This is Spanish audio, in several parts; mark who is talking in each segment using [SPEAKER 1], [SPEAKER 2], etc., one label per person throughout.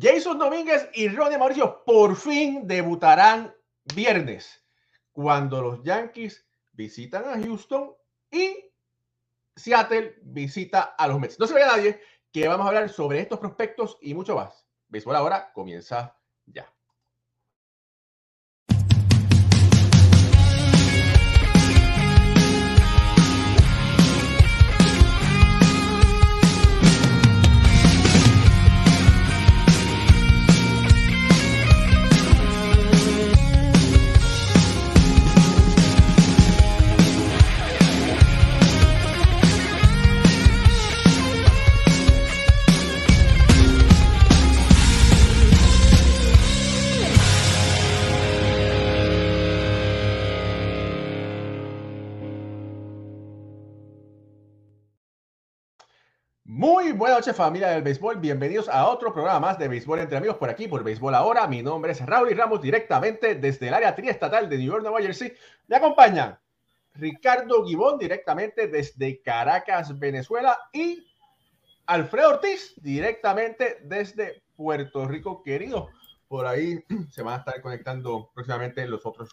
[SPEAKER 1] Jason Domínguez y Ronnie Mauricio por fin debutarán viernes cuando los Yankees visitan a Houston y Seattle visita a los Mets. No se vea nadie que vamos a hablar sobre estos prospectos y mucho más. Béisbol ahora comienza Muy buenas noches familia del béisbol, bienvenidos a otro programa más de béisbol entre amigos por aquí, por béisbol ahora. Mi nombre es Raúl y Ramos directamente desde el área triestatal de New York, Nueva Jersey. Me acompaña Ricardo Gibón directamente desde Caracas, Venezuela y Alfredo Ortiz directamente desde Puerto Rico, querido. Por ahí se van a estar conectando próximamente los otros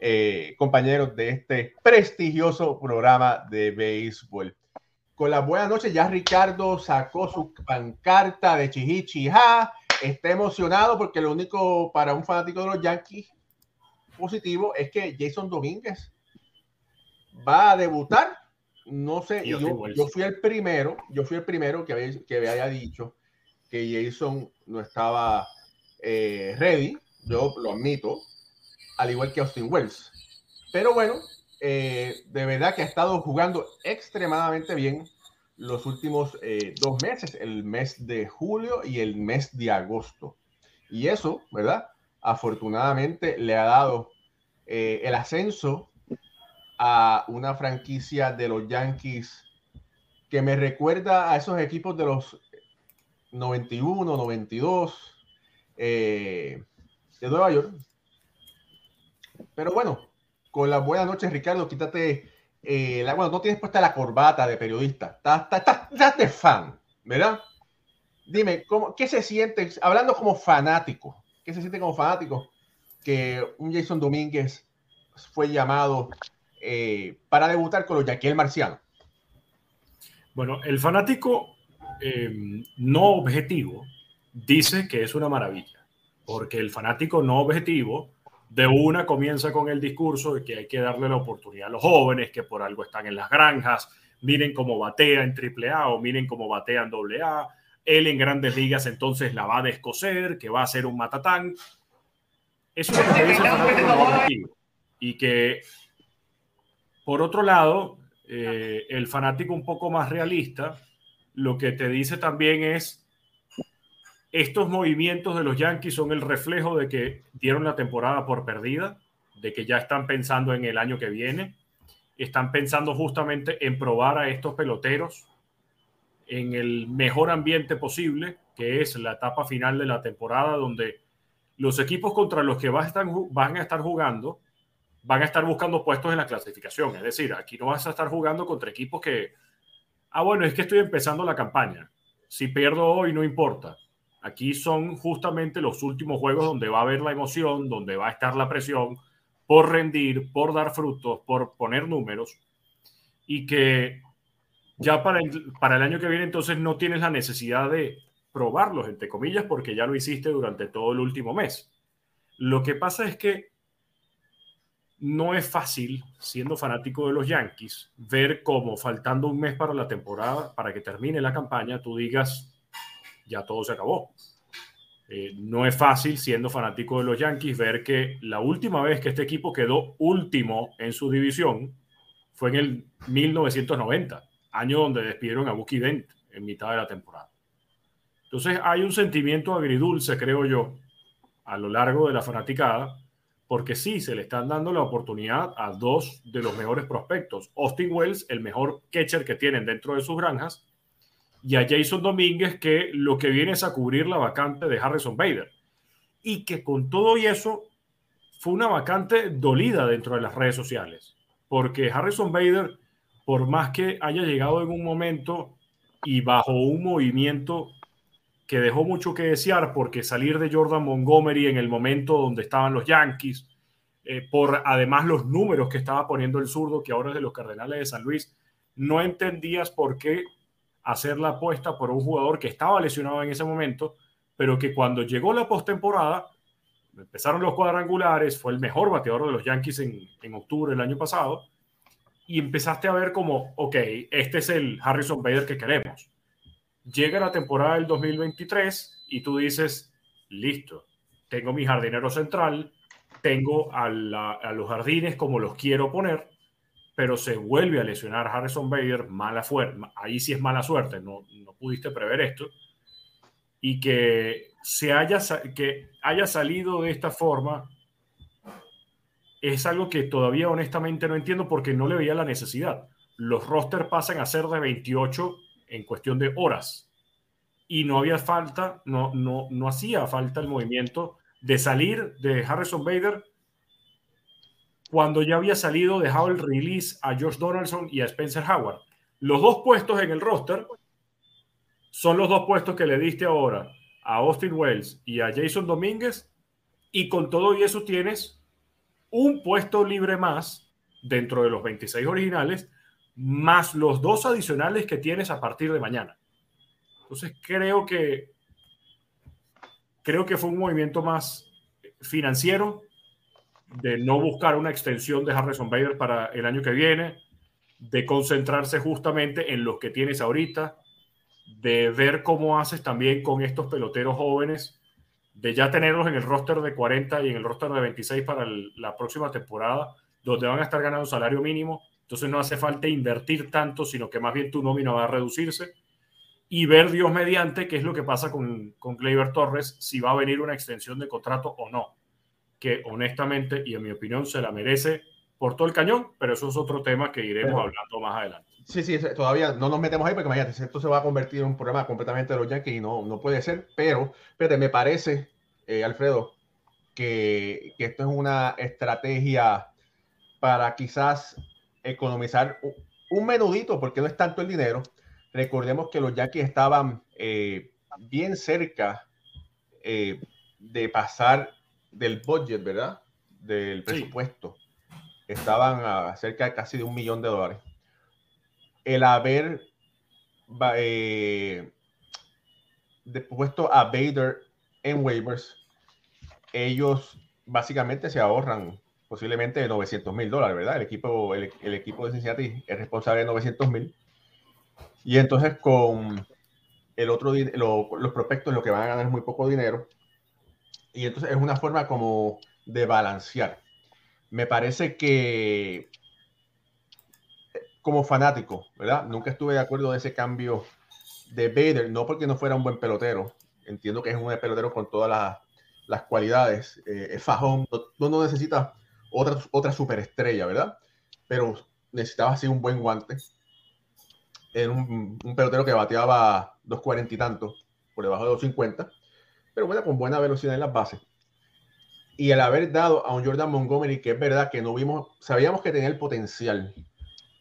[SPEAKER 1] eh, compañeros de este prestigioso programa de béisbol con las buenas noches. Ya Ricardo sacó su pancarta de Chihichija. Está emocionado porque lo único para un fanático de los Yankees positivo es que Jason Domínguez va a debutar. No sé, yo, yo, fui el primero, yo fui el primero que había, que dicho que Jason no estaba eh, ready. Yo lo admito, al igual que Austin Wells. Pero bueno, eh, de verdad que ha estado jugando extremadamente bien los últimos eh, dos meses, el mes de julio y el mes de agosto. Y eso, ¿verdad? Afortunadamente le ha dado eh, el ascenso a una franquicia de los Yankees que me recuerda a esos equipos de los 91, 92 de Nueva York. Pero bueno, con las buenas noches, Ricardo. Quítate, eh, la, bueno, no tienes puesta la corbata de periodista. Estás, de fan, ¿verdad? Dime, ¿cómo, ¿qué se siente, hablando como fanático, qué se siente como fanático que un Jason Domínguez fue llamado eh, para debutar con los Yaquiel Marciano?
[SPEAKER 2] Bueno, el fanático eh, no objetivo dice que es una maravilla, porque el fanático no objetivo de una comienza con el discurso de que hay que darle la oportunidad a los jóvenes que por algo están en las granjas, miren cómo batea en AAA o miren cómo batea en AA, él en grandes ligas entonces la va a descoser, que va a ser un matatán. Eso es lo que dice el Y que, por otro lado, eh, el fanático un poco más realista, lo que te dice también es estos movimientos de los Yankees son el reflejo de que dieron la temporada por perdida, de que ya están pensando en el año que viene, están pensando justamente en probar a estos peloteros en el mejor ambiente posible, que es la etapa final de la temporada, donde los equipos contra los que van a estar, jugando van a estar buscando puestos en la clasificación. Es decir, aquí no vas a estar jugando contra equipos que, ah, bueno, es que estoy empezando la campaña. Si pierdo hoy, no importa Aquí son justamente los últimos juegos donde va a haber la emoción, donde va a estar la presión por rendir, por dar frutos, por poner números y que ya para el, año que viene entonces no tienes la necesidad de probarlos, entre comillas, porque ya lo hiciste durante todo el último mes. Lo que pasa es que no es fácil, siendo fanático de los Yankees, ver cómo faltando un mes para la temporada, para que termine la campaña, tú digas, ya todo se acabó. Eh, no es fácil, siendo fanático de los Yankees, ver que la última vez que este equipo quedó último en su división fue en el 1990, año donde despidieron a Bucky Dent en mitad de la temporada. Entonces hay un sentimiento agridulce, creo yo, a lo largo de la fanaticada, porque sí, se le están dando la oportunidad a dos de los mejores prospectos. Austin Wells, el mejor catcher que tienen dentro de sus granjas, y a Jason Domínguez que lo que viene es a cubrir la vacante de Harrison Bader. Y que con todo y eso fue una vacante dolida dentro de las redes sociales, porque Harrison Bader, por más que haya llegado en un momento y bajo un movimiento que dejó mucho que desear porque salir de Jordan Montgomery en el momento donde estaban los Yankees, eh, por además los números que estaba poniendo el zurdo, que ahora es de los Cardenales de San Luis, no entendías por qué hacer la apuesta por un jugador que estaba lesionado en ese momento, pero que cuando llegó la postemporada, empezaron los cuadrangulares, fue el mejor bateador de los Yankees en, en octubre del año pasado, y empezaste a ver como, ok, este es el Harrison Bader que queremos. Llega la temporada del 2023 y tú dices, listo, tengo mi jardinero central, tengo a, los jardines como los quiero poner, pero se vuelve a lesionar Harrison Bader, mala suerte, ahí sí es mala suerte, no, no pudiste prever esto, y que, se haya, que haya salido de esta forma es algo que todavía honestamente no entiendo porque no le veía la necesidad. Los rosters pasan a ser de 28 en cuestión de horas y no había falta, no, no, no hacía falta el movimiento de salir de Harrison Bader cuando ya había salido, dejado el release a Josh Donaldson y a Spencer Howard. Los dos puestos en el roster son los dos puestos que le diste ahora a Austin Wells y a Jason Domínguez y con todo y eso tienes un puesto libre más dentro de los 26 originales, más los dos adicionales que tienes a partir de mañana. Entonces creo que creo que fue un movimiento más financiero de no buscar una extensión de Harrison Bader para el año que viene, de concentrarse justamente en los que tienes ahorita, de ver cómo haces también con estos peloteros jóvenes de ya tenerlos en el roster de 40 y en el roster de 26 para la próxima temporada, donde van a estar ganando salario mínimo. Entonces no hace falta invertir tanto, sino que más bien tu nómina va a reducirse. Y ver Dios mediante qué es lo que pasa con, con Torres, si va a venir una extensión de contrato o no. Que honestamente, y en mi opinión, se la merece por todo el cañón, pero eso es otro tema que iremos hablando más adelante.
[SPEAKER 1] Sí, sí, todavía no nos metemos ahí porque imagínate, esto se va a convertir en un programa completamente de los Yankees y no, no puede ser, pero espérate, me parece, eh, Alfredo, que, que, esto es una estrategia para quizás economizar un, menudito, porque no es tanto el dinero. Recordemos que los Yankees estaban eh, bien cerca eh, de pasar del budget, ¿verdad? Del presupuesto. Estaban a cerca de casi de un millón de dólares el haber eh, puesto a Bader en waivers, ellos básicamente se ahorran posiblemente 900 mil dólares, ¿verdad? El equipo, el, equipo de Cincinnati es responsable de 900 mil. Y entonces con el otro, los prospectos lo que van a ganar es muy poco dinero. Y entonces es una forma como de balancear. Me parece que como fanático, ¿verdad? Nunca estuve de acuerdo de ese cambio de Bader, no porque no fuera un buen pelotero, entiendo que es un pelotero con todas las, cualidades, eh, es fajón, no, no, necesita otra, otra superestrella, ¿verdad? Pero necesitaba así un buen guante. Era un, pelotero que bateaba 2.40 y tanto, por debajo de 2.50, pero bueno, con buena velocidad en las bases. Y el haber dado a un Jordan Montgomery, que es verdad que no vimos, sabíamos que tenía el potencial,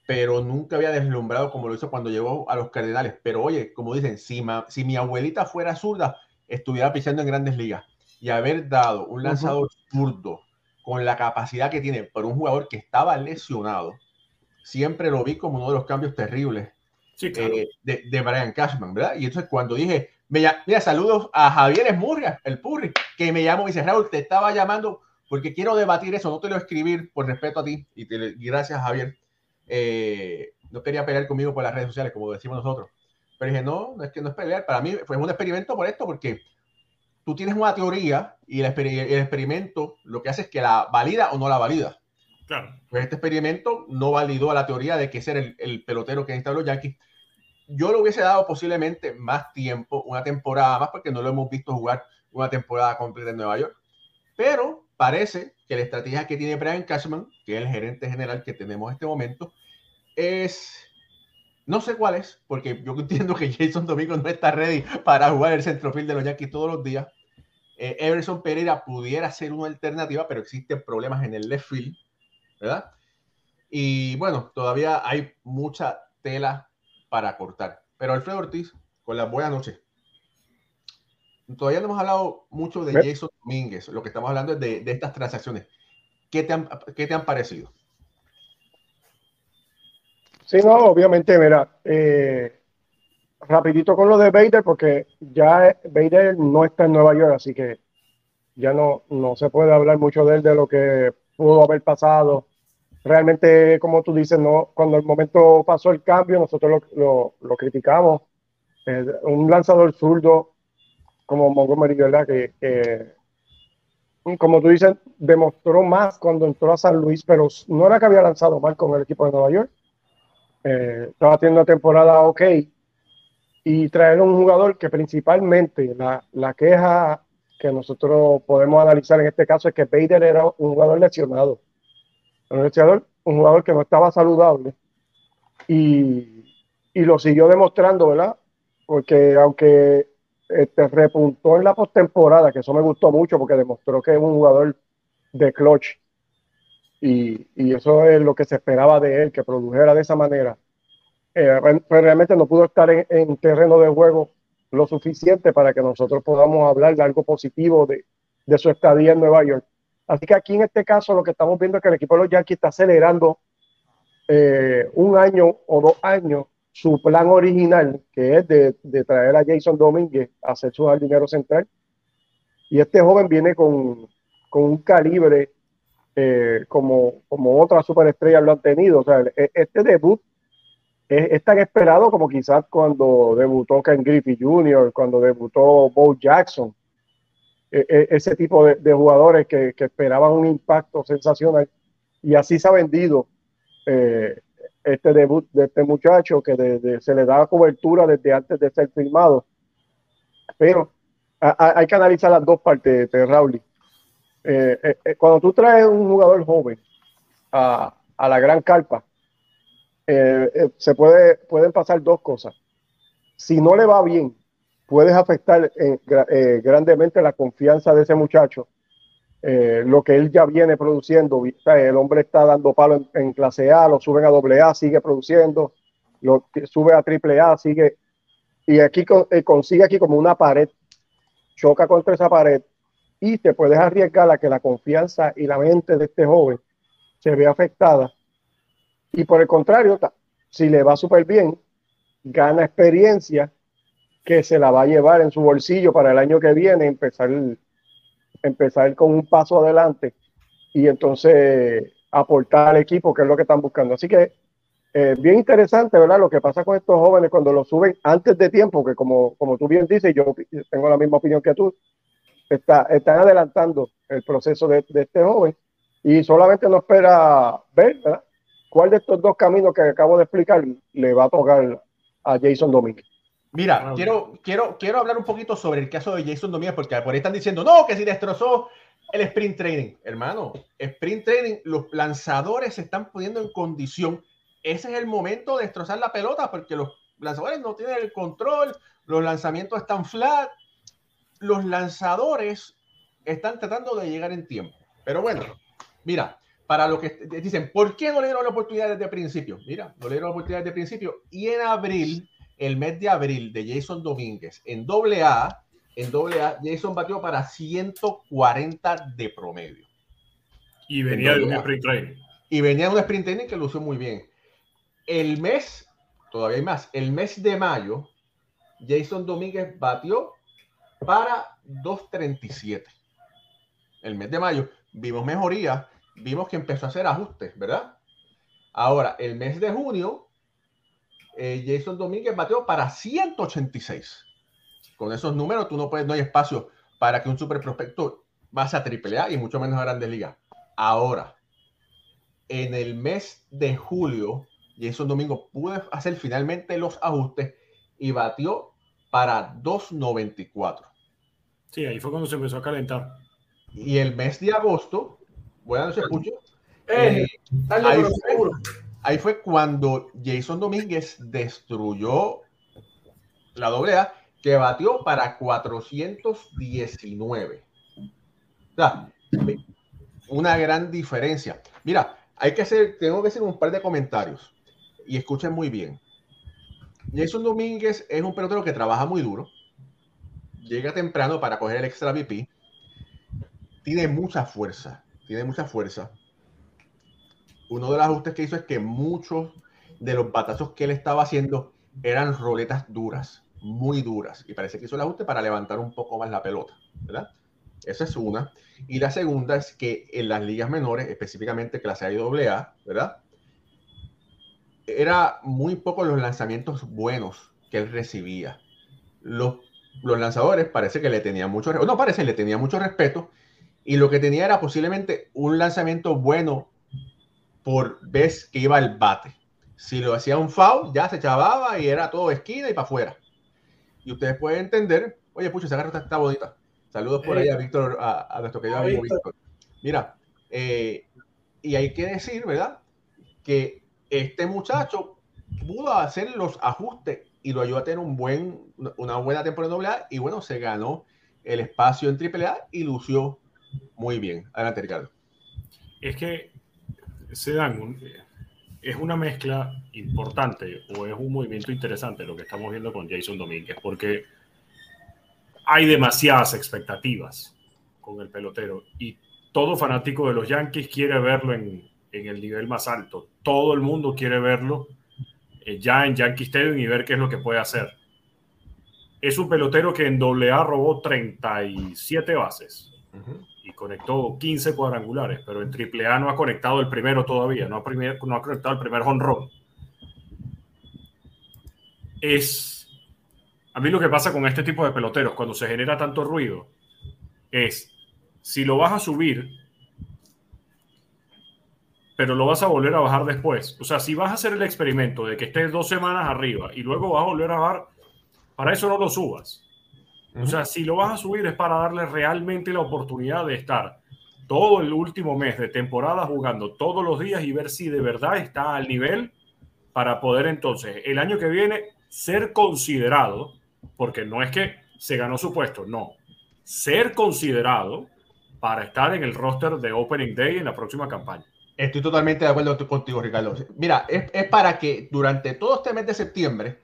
[SPEAKER 1] pero nunca había deslumbrado como lo hizo cuando llegó a los Cardenales. Pero oye, como dicen, si, si mi abuelita fuera zurda, estuviera pisando en grandes ligas y haber dado un lanzador zurdo con la capacidad que tiene por un jugador que estaba lesionado, siempre lo vi como uno de los cambios terribles eh, de, de, Brian Cashman, ¿verdad? Y entonces cuando dije, mira, saludos a Javier Esmurria, el Purri, que me llamó y dice, Raúl, te estaba llamando porque quiero debatir eso, no te lo escribir por respeto a ti y, te, y gracias Javier eh, no quería pelear conmigo por las redes sociales, como decimos nosotros. Pero dije, no, no es que no es pelear. Para mí fue un experimento por esto, porque tú tienes una teoría y el, experimento lo que hace es que la valida o no la valida. Claro. Pues este experimento no validó a la teoría de que ser el, el pelotero que los Yankees. Yo le hubiese dado posiblemente más tiempo, una temporada más, porque no lo hemos visto jugar una temporada completa en Nueva York. Pero parece que la estrategia que tiene Brian Cashman, que es el gerente general que tenemos en este momento, es, no sé cuál es, porque yo entiendo que Jason Domingo no está ready para jugar el centrofield de los Yankees todos los días. Eh, Everson Pereira pudiera ser una alternativa, pero existen problemas en el left field, ¿verdad? Y bueno, todavía hay mucha tela para cortar. Pero Alfredo Ortiz, con las buenas noches. todavía no hemos hablado mucho de Jason Domínguez. Lo que estamos hablando es de, de estas transacciones. ¿Qué te, han, ¿Qué te han parecido?
[SPEAKER 3] Sí, no, obviamente, mira, eh, rapidito con lo de Bader, porque ya Bader no está en Nueva York, así que ya no, no se puede hablar mucho de él, de lo que pudo haber pasado. Realmente, como tú dices, no, cuando el momento pasó el cambio, nosotros lo, lo, criticamos. Eh, un lanzador zurdo como Montgomery, ¿verdad? Que, como tú dices, demostró más cuando entró a San Luis, pero no era que había lanzado mal con el equipo de Nueva York. Eh, estaba teniendo temporada ok. Y traer un jugador que principalmente la, la queja que nosotros podemos analizar en este caso es que Bader era un jugador lesionado. Un jugador que no estaba saludable y, y lo siguió demostrando, ¿verdad? Porque aunque este, repuntó en la postemporada, que eso me gustó mucho porque demostró que es un jugador de clutch y, y, eso es lo que se esperaba de él, que produjera de esa manera. Eh, pues realmente no pudo estar en, en terreno de juego lo suficiente para que nosotros podamos hablar de algo positivo de, de, su estadía en Nueva York. Así que aquí en este caso lo que estamos viendo es que el equipo de los Yankees está acelerando eh, un año o dos años su plan original, que es de, traer a Jason Domínguez a hacer su jardinero central. Y este joven viene con, con un calibre eh, como, como otras superestrellas lo han tenido. O sea, e, este debut es, tan esperado como quizás cuando debutó Ken Griffey Jr., cuando debutó Bo Jackson, e, e, ese tipo de, jugadores que, esperaban un impacto sensacional y así se ha vendido eh, este debut de este muchacho que se le da cobertura desde antes de ser firmado. Pero hay que analizar las dos partes de Raúl. Eh, eh, cuando tú traes un jugador joven a, la gran carpa, eh, eh, se puede, pueden pasar dos cosas. Si no le va bien, puedes afectar eh, grandemente la confianza de ese muchacho. lo que él ya viene produciendo, el hombre está dando palo en, clase A, lo suben a doble A, sigue produciendo, lo sube a triple A, sigue, y aquí consigue aquí como una pared, choca contra esa pared y te puedes arriesgar a que la confianza y la mente de este joven se vea afectada y por el contrario, si le va súper bien, gana experiencia que se la va a llevar en su bolsillo para el año que viene, empezar, empezar con un paso adelante y entonces aportar al equipo, que es lo que están buscando. Así que eh, bien interesante, ¿verdad? Lo que pasa con estos jóvenes cuando lo suben antes de tiempo, que como, como tú bien dices, yo tengo la misma opinión que tú, está, están adelantando el proceso de, de este joven y solamente no espera ver, ¿verdad? ¿Cuál de estos dos caminos que acabo de explicar le va a tocar a Jason Domínguez?
[SPEAKER 1] Mira, quiero, quiero, quiero hablar un poquito sobre el caso de Jason Domínguez, porque por ahí están diciendo, no, que si destrozó el sprint training. Hermano, sprint training, los lanzadores se están poniendo en condición. Ese es el momento de destrozar la pelota, porque los lanzadores no tienen el control, los lanzamientos están flat. Los lanzadores están tratando de llegar en tiempo. Pero bueno, mira, para lo que dicen, ¿por qué no le dieron la oportunidad desde el principio? Mira, no le dieron la oportunidad desde el principio. Y en abril, el mes de abril de Jason Domínguez, en doble A, en doble A, Jason batió para 140 de promedio.
[SPEAKER 2] Y venía de un sprint training.
[SPEAKER 1] Y venía de un sprint training que lució muy bien. El mes, todavía hay más, el mes de mayo, Jason Domínguez batió para 237. El mes de mayo vimos mejoría vimos que empezó a hacer ajustes, ¿verdad? Ahora, el mes de junio, eh, Jason Domínguez bateó para 186. Con esos números, tú no puedes, no hay espacio para que un super prospecto pase a AAA y mucho menos a Grandes Ligas. Ahora, en el mes de julio, Jason Domingo pudo hacer finalmente los ajustes y batió para 294.
[SPEAKER 2] Sí, ahí fue cuando se empezó a calentar.
[SPEAKER 1] Y el mes de agosto, Buenas noches, Pucho.
[SPEAKER 3] Eh,
[SPEAKER 1] ahí, fue, cuando Jason Domínguez destruyó la doble A, que batió para 419. O sea, una gran diferencia. Mira, hay que hacer, tengo que hacer un par de comentarios y escuchen muy bien. Jason Domínguez es un pelotero que trabaja muy duro, llega temprano para coger el extra VP. Tiene mucha fuerza, tiene mucha fuerza. Uno de los ajustes que hizo es que muchos de los batazos que él estaba haciendo eran roletas duras, muy duras. Y parece que hizo el ajuste para levantar un poco más la pelota, ¿verdad? Esa es una. Y la segunda es que en las ligas menores, específicamente clase A y AA, ¿verdad? Era muy poco los lanzamientos buenos que él recibía. Los, lanzadores parece que le tenían mucho, no parece, le tenía mucho respeto. Y lo que tenía era posiblemente un lanzamiento bueno por vez que iba al bate. Si lo hacía un foul, ya se chavaba y era todo esquina y para afuera. Y ustedes pueden entender, oye, pucha, esa garra está bonita Saludos por ahí a Víctor, a, nuestro querido amigo Víctor. Mira, eh, y hay que decir, ¿verdad? Que este muchacho pudo hacer los ajustes y lo ayudó a tener un buen, una buena temporada en AA y bueno, se ganó el espacio en AAA y lució muy bien. Adelante, Ricardo.
[SPEAKER 2] Es que se dan es una mezcla importante o es un movimiento interesante lo que estamos viendo con Jason Domínguez, porque hay demasiadas expectativas con el pelotero y todo fanático de los Yankees quiere verlo en, el nivel más alto. Todo el mundo quiere verlo eh, ya en Yankee Stadium y ver qué es lo que puede hacer. Es un pelotero que en AA robó 37 bases y conectó 15 cuadrangulares, pero en AAA no ha conectado el primero todavía, no ha, no ha conectado el primer honrón. Es a mí lo que pasa con este tipo de peloteros, cuando se genera tanto ruido, es si lo vas a subir, pero lo vas a volver a bajar después. O sea, si vas a hacer el experimento de que estés dos semanas arriba y luego vas a volver a bajar, para eso no lo subas. O sea, si lo vas a subir es para darle realmente la oportunidad de estar todo el último mes de temporada jugando todos los días y ver si de verdad está al nivel para poder entonces el año que viene ser considerado porque no es que se ganó su puesto, no. Ser considerado para estar en el roster de Opening Day en la próxima campaña.
[SPEAKER 1] Estoy totalmente de acuerdo contigo, Ricardo. Mira, es, para que durante todo este mes de septiembre,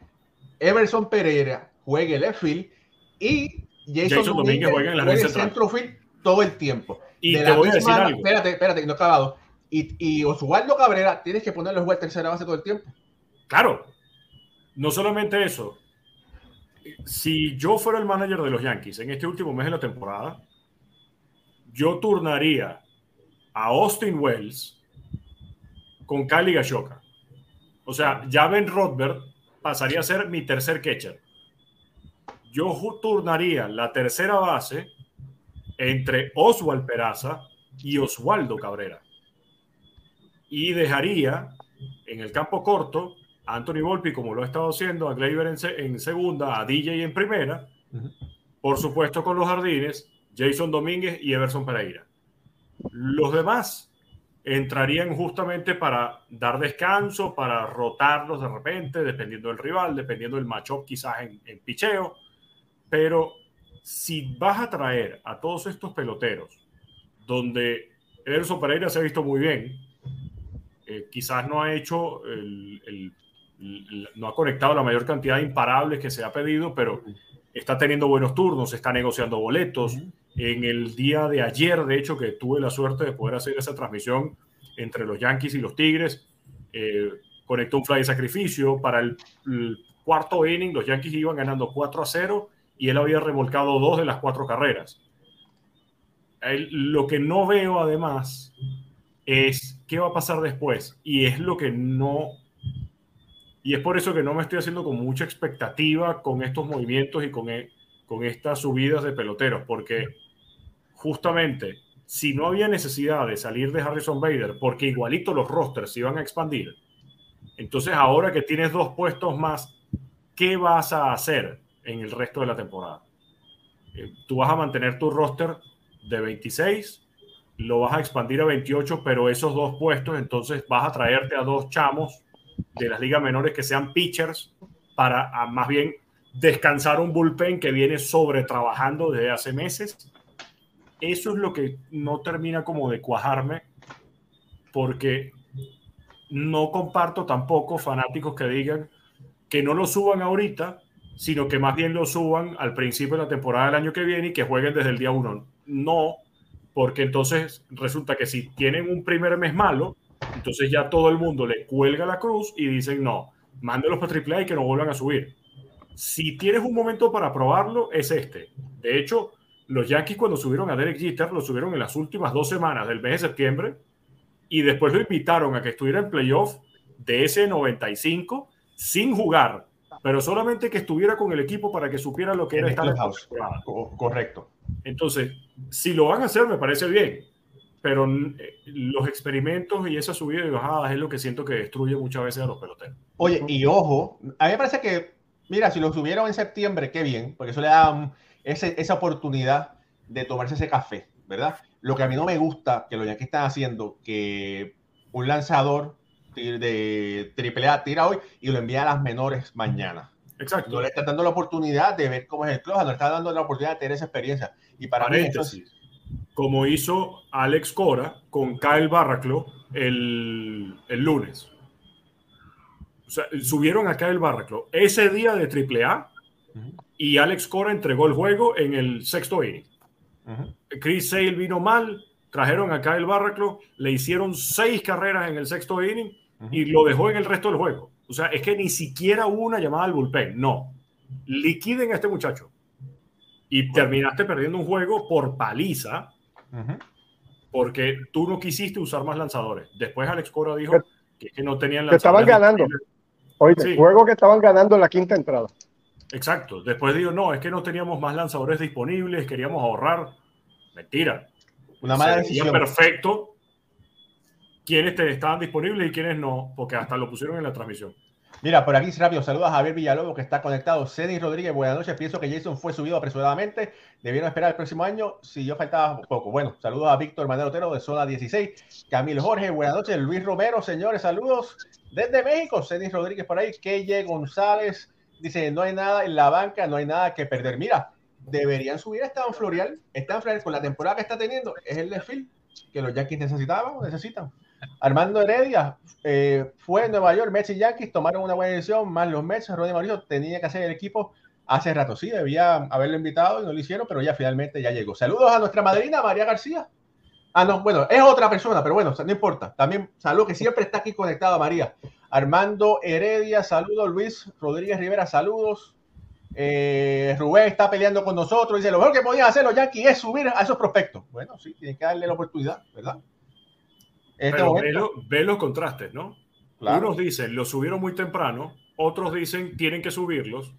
[SPEAKER 1] Emerson Pereira juegue left field y Jason, Domínguez, juegue en la juegue centro field todo el tiempo.
[SPEAKER 2] Y te voy a decir algo.
[SPEAKER 1] Espérate, espérate, no he acabado. Y, y Oswaldo Cabrera tienes que ponerlo en tercera base todo el tiempo.
[SPEAKER 2] Claro. No solamente eso, si yo fuera el manager de los Yankees en este último mes de la temporada, yo turnaría a Austin Wells con Kylie Gashoka. O sea, ya Ben Rothberg pasaría a ser mi tercer catcher. Yo turnaría la tercera base entre Oswald Peraza y Oswaldo Cabrera. Y dejaría en el campo corto Anthony Volpi, como lo ha estado haciendo, a Gleyber en, segunda, a DJ en primera, por supuesto con los jardines, Jason Domínguez y Everson Pereira. Los demás entrarían justamente para dar descanso, para rotarlos de repente, dependiendo del rival, dependiendo del matchup quizás en, en picheo, pero si vas a traer a todos estos peloteros, donde Everson Pereira se ha visto muy bien, eh, quizás no ha hecho el no ha conectado la mayor cantidad de imparables que se ha pedido, pero está teniendo buenos turnos, está negociando boletos. En el día de ayer, de hecho, que tuve la suerte de poder hacer esa transmisión entre los Yankees y los Tigres, eh, conectó un fly de sacrificio. Para el, cuarto inning, los Yankees iban ganando 4 a 0 y él había remolcado dos de las cuatro carreras. lo que no veo, además, es qué va a pasar después. Y es lo que no y es por eso que no me estoy haciendo con mucha expectativa con estos movimientos y con, e, con estas subidas de peloteros, porque justamente si no había necesidad de salir de Harrison Bader, porque igualito los rosters se iban a expandir, entonces ahora que tienes dos puestos más, ¿qué vas a hacer en el resto de la temporada? Eh, tú vas a mantener tu roster de 26, lo vas a expandir a 28, pero esos dos puestos, entonces vas a traerte a dos chamos de las ligas menores que sean pitchers para ah, más bien descansar un bullpen que viene sobre trabajando desde hace meses. Eso es lo que no termina como de cuajarme porque no comparto tampoco fanáticos que digan que no lo suban ahorita sino que más bien lo suban al principio de la temporada del año que viene y que jueguen desde el día 1. No, porque entonces resulta que si tienen un primer mes malo, entonces ya todo el mundo le cuelga la cruz y dicen no, mándelos para AAA y que no vuelvan a subir. Si tienes un momento para probarlo, es este. De hecho, los Yankees cuando subieron a Derek Jeter, lo subieron en las últimas dos semanas del mes de septiembre y después lo invitaron a que estuviera en playoff de ese 95 sin jugar, pero solamente que estuviera con el equipo para que supiera lo que era estar en
[SPEAKER 1] Correcto.
[SPEAKER 2] Entonces, si lo van a hacer, me parece bien, pero eh, los experimentos y esa subida y bajada es lo que siento que destruye muchas veces a los peloteros.
[SPEAKER 1] Oye, y ojo, a mí me parece que, mira, si lo subieron en septiembre, qué bien, porque eso le da esa oportunidad de tomarse ese café, ¿verdad? Lo que a mí no me gusta que los Yankees están haciendo, que un lanzador de AAA tira hoy y lo envía a las menores mañana.
[SPEAKER 2] Exacto.
[SPEAKER 1] No le está dando la oportunidad de ver cómo es el club, no le está dando la oportunidad de tener esa experiencia. Y para
[SPEAKER 2] Paréntesis, como hizo Alex Cora con Kyle Barraclo el, el lunes. O sea, subieron a Kyle Barraclo ese día de AAA y Alex Cora entregó el juego en el sexto inning. Chris Sale vino mal, trajeron a Kyle Barraclo, le hicieron seis carreras en el sexto inning y lo dejó en el resto del juego. O sea, es que ni siquiera hubo una llamada al bullpen. No. Liquiden a este muchacho. Y terminaste perdiendo un juego por paliza porque tú no quisiste usar más lanzadores. Después Alex Cora dijo que, no tenían
[SPEAKER 3] lanzadores. Que estaban ganando. Oye, juego que estaban ganando en la quinta entrada.
[SPEAKER 2] Exacto. Después digo, no, es que no teníamos más lanzadores disponibles, queríamos ahorrar. Mentira.
[SPEAKER 1] Una mala decisión.
[SPEAKER 2] perfecto quiénes te estaban disponibles y quiénes no, porque hasta lo pusieron en la transmisión.
[SPEAKER 1] Mira, por aquí rápido, saludos a Javier Villalobos que está conectado. Cedric Rodríguez, buenas noches. Pienso que Jason fue subido apresuradamente. Debieron esperar el próximo año si yo faltaba poco. Bueno, saludos a Víctor Manuel Otero de Zona 16. Camilo Jorge, buenas noches. Luis Romero, señores, saludos desde México. Cedric Rodríguez por ahí. Keye González dice: No hay nada en la banca, no hay nada que perder. Mira, deberían subir a Esteban Florial. Esteban Florial, con la temporada que está teniendo, es el desfile que los Yankees necesitaban o necesitan. Armando Heredia eh, fue en Nueva York, Mets y Yankees tomaron una buena decisión, más los Mets, Ronnie Mauricio tenía que hacer el equipo hace rato, sí, debía haberlo invitado y no lo hicieron, pero ya finalmente ya llegó. Saludos a nuestra madrina María García. Ah, no, bueno, es otra persona, pero bueno, no importa. También saludo que siempre está aquí conectada María. Armando Heredia, saludos. Luis Rodríguez Rivera, saludos. Eh, Rubén está peleando con nosotros. Dice, lo mejor que podían hacer los Yankees es subir a esos prospectos. Bueno, sí, tienen que darle la oportunidad, ¿verdad?
[SPEAKER 2] Este Pero ve, los contrastes, ¿no? Unos dicen, los subieron muy temprano, otros dicen, tienen que subirlos.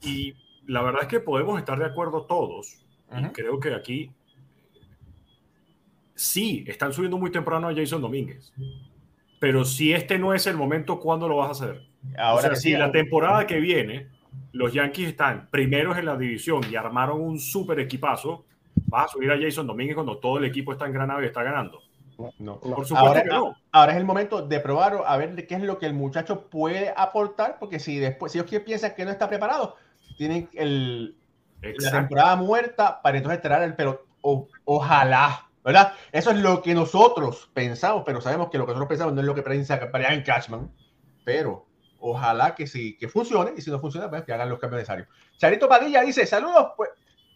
[SPEAKER 2] Y la verdad es que podemos estar de acuerdo todos. Y creo que aquí sí, están subiendo muy temprano a Jason Domínguez. Pero si este no es el momento, ¿cuándo lo vas a hacer? Ahora o si la temporada que viene los Yankees están primeros en la división y armaron un super equipazo, vas a subir a Jason Domínguez cuando todo el equipo está engranado y está ganando.
[SPEAKER 1] No, Por supuesto ahora, que no. Ahora es el momento de probar a ver qué es lo que el muchacho puede aportar, porque si después, si ellos piensan que no está preparado, tienen el, la temporada muerta para entonces traer el pero ojalá, ¿verdad? Eso es lo que nosotros pensamos, pero sabemos que lo que nosotros pensamos no es lo que piensa Brian Cashman, pero ojalá que sí, que funcione, y si no funciona, pues que hagan los cambios necesarios. Charito Padilla dice, saludos, pues,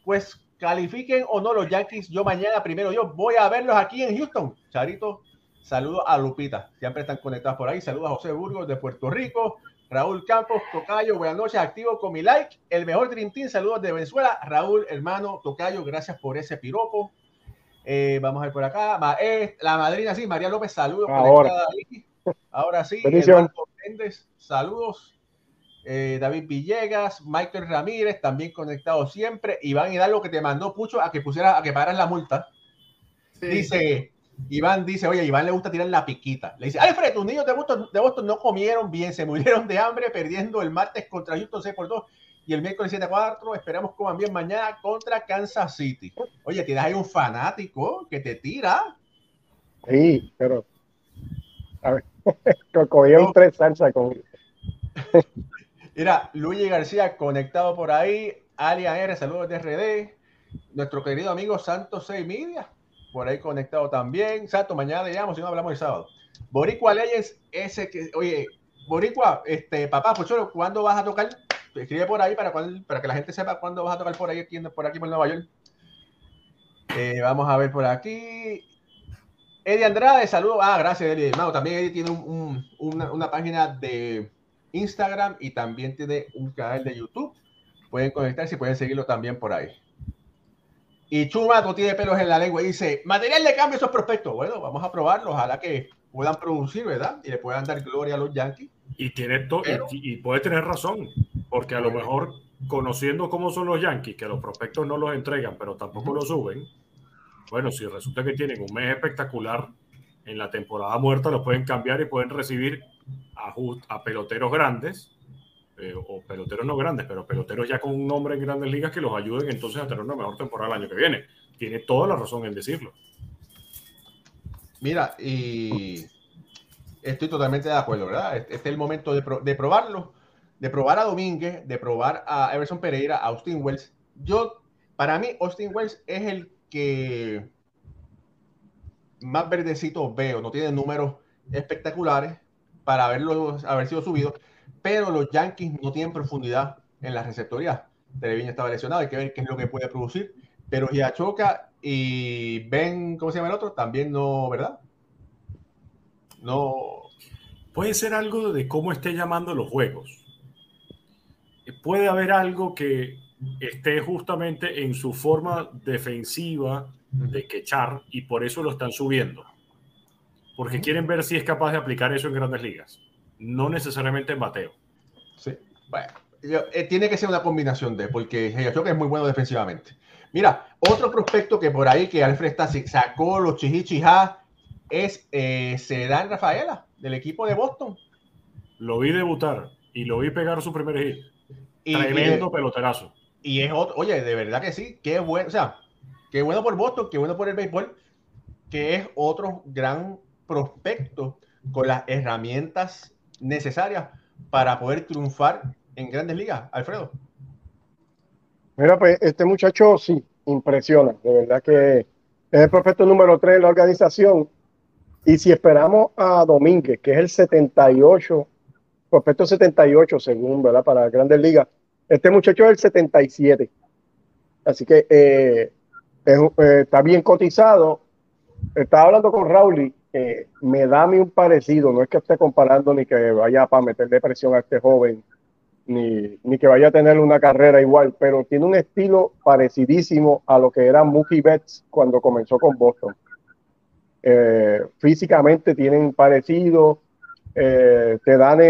[SPEAKER 1] pues califiquen o no los Yankees, yo mañana primero yo voy a verlos aquí en Houston. Charito, saludos a Lupita, siempre están conectados por ahí. Saludos a José Burgos de Puerto Rico, Raúl Campos, Tocayo, buenas noches, activo con mi like. El mejor Dream Team, saludos de Venezuela. Raúl, hermano, Tocayo, gracias por ese piropo. Eh, vamos a ver por acá. Eh, la madrina, sí, María López, saludos.
[SPEAKER 3] Ahora,
[SPEAKER 1] Ahora sí, saludos. Eh, David Villegas, Michael Ramírez, también conectado siempre. Iván y lo que te mandó Pucho a que pusiera, a que pagaras la multa. Dice, Iván dice, oye, Iván le gusta tirar la piquita. Le dice, Alfred, tus niños de Boston, de Boston no comieron bien, se murieron de hambre perdiendo el martes contra Houston 6 por 2 y el miércoles 7 4. Esperamos coman bien mañana contra Kansas City. Oye, tienes ahí un fanático que te tira.
[SPEAKER 3] Sí, pero. A ver, cogieron tres salsa con.
[SPEAKER 1] Mira, Luigi García conectado por ahí. Alia R, saludos de RD. Nuestro querido amigo Santos 6 Media, por ahí conectado también. Santo, mañana le llamo si no hablamos el sábado. Boricua Leyes, ese que, oye, Boricua, este, papá, Pocholo, ¿cuándo vas a tocar? escribe por ahí para, para que la gente sepa cuándo vas a tocar por ahí, aquí, por aquí por Nueva York. Eh, vamos a ver por aquí. Eddie Andrade, saludos. Ah, gracias, Eddie. también Eddie tiene una, página de Instagram y también tiene un canal de YouTube. Pueden conectarse y pueden seguirlo también por ahí. Y Chuma no tiene pelos en la lengua y dice, material de cambio esos prospectos. Bueno, vamos a probarlo. Ojalá que puedan producir, ¿verdad? Y le puedan dar gloria a los Yankees.
[SPEAKER 2] Y, tiene y, puede tener razón, porque a lo mejor conociendo cómo son los Yankees, que los prospectos no los entregan, pero tampoco los suben, bueno, si resulta que tienen un mes espectacular en la temporada muerta, lo pueden cambiar y pueden recibir a, a peloteros grandes, eh, o peloteros no grandes, pero peloteros ya con un nombre en grandes ligas que los ayuden entonces a tener una mejor temporada el año que viene. Tiene toda la razón en decirlo.
[SPEAKER 1] Mira, y estoy totalmente de acuerdo, ¿verdad? Este, este es el momento de, de, probarlo, de probar a Domínguez, de probar a Everson Pereira, a Austin Wells. Yo, para mí, Austin Wells es el que más verdecito veo, no tiene números espectaculares para haberlo, haber sido subido, pero los Yankees no tienen profundidad en la receptoría. Televiña estaba lesionado, hay que ver qué es lo que puede producir, pero Giachoca y Ben, ¿cómo se llama el otro? También no, ¿verdad? No.
[SPEAKER 2] Puede ser algo de cómo esté llamando los juegos. Puede haber algo que esté justamente en su forma defensiva de quechar y por eso lo están subiendo. Porque quieren ver si es capaz de aplicar eso en grandes ligas. No necesariamente en bateo.
[SPEAKER 1] Sí, bueno, eh, tiene que ser una combinación de, porque yo que es muy bueno defensivamente. Mira, otro prospecto que por ahí que Alfred está, sacó los chihichijá es eh, Rafaela, del equipo de Boston.
[SPEAKER 2] Lo vi debutar y lo vi pegar su primer hit. Tremendo peloterazo.
[SPEAKER 1] Y es otro, oye, de verdad que sí, qué bueno, o sea, qué bueno por Boston, qué bueno por el béisbol, que es otro gran prospecto con las herramientas necesarias para poder triunfar en grandes ligas, Alfredo.
[SPEAKER 3] Mira, pues este muchacho sí, impresiona, de verdad que es el prospecto número 3 de la organización. Y si esperamos a Domínguez, que es el 78, prospecto 78 según, ¿verdad? Para grandes ligas, este muchacho es el 77. Así que eh, eh, está bien cotizado. Estaba hablando con Raúl eh, me da a mí un parecido. No es que esté comparando ni que vaya para meterle presión a este joven, ni, ni que vaya a tener una carrera igual, pero tiene un estilo parecidísimo a lo que era Mookie Betts cuando comenzó con Boston. físicamente tienen parecido. te dan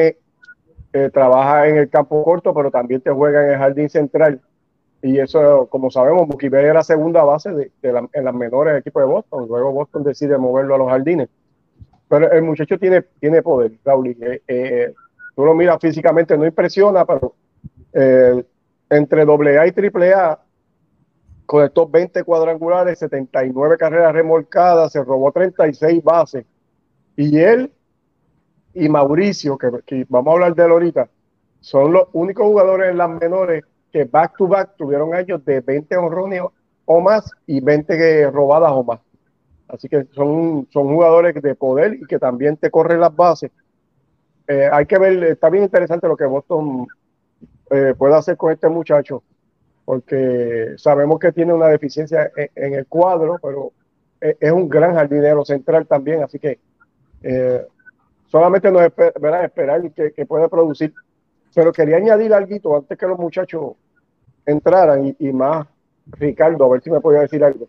[SPEAKER 3] eh, trabaja en el campo corto, pero también te juega en el jardín central. Y eso, como sabemos, Bukibé era segunda base de, en las menores equipos de Boston. Luego Boston decide moverlo a los jardines. Pero el muchacho tiene, tiene poder, Raúl. Eh, eh, tú lo miras físicamente, no impresiona, pero entre AA y AAA, con estos 20 cuadrangulares, 79 carreras remolcadas, se robó 36 bases. Y él y Mauricio, que, vamos a hablar de él ahorita, son los únicos jugadores en las menores que back to back tuvieron años de 20 honrones o más y 20 robadas o más. Así que son, son jugadores de poder y que también te corren las bases. Eh, hay que ver, está bien interesante lo que Boston eh, puede hacer con este muchacho, porque sabemos que tiene una deficiencia en, el cuadro, pero es, es, un gran jardinero central también, así que eh, solamente nos espera, esperar que, que pueda producir. Pero quería añadir algo antes que los muchachos entraran y, más Ricardo, a ver si me podía decir algo.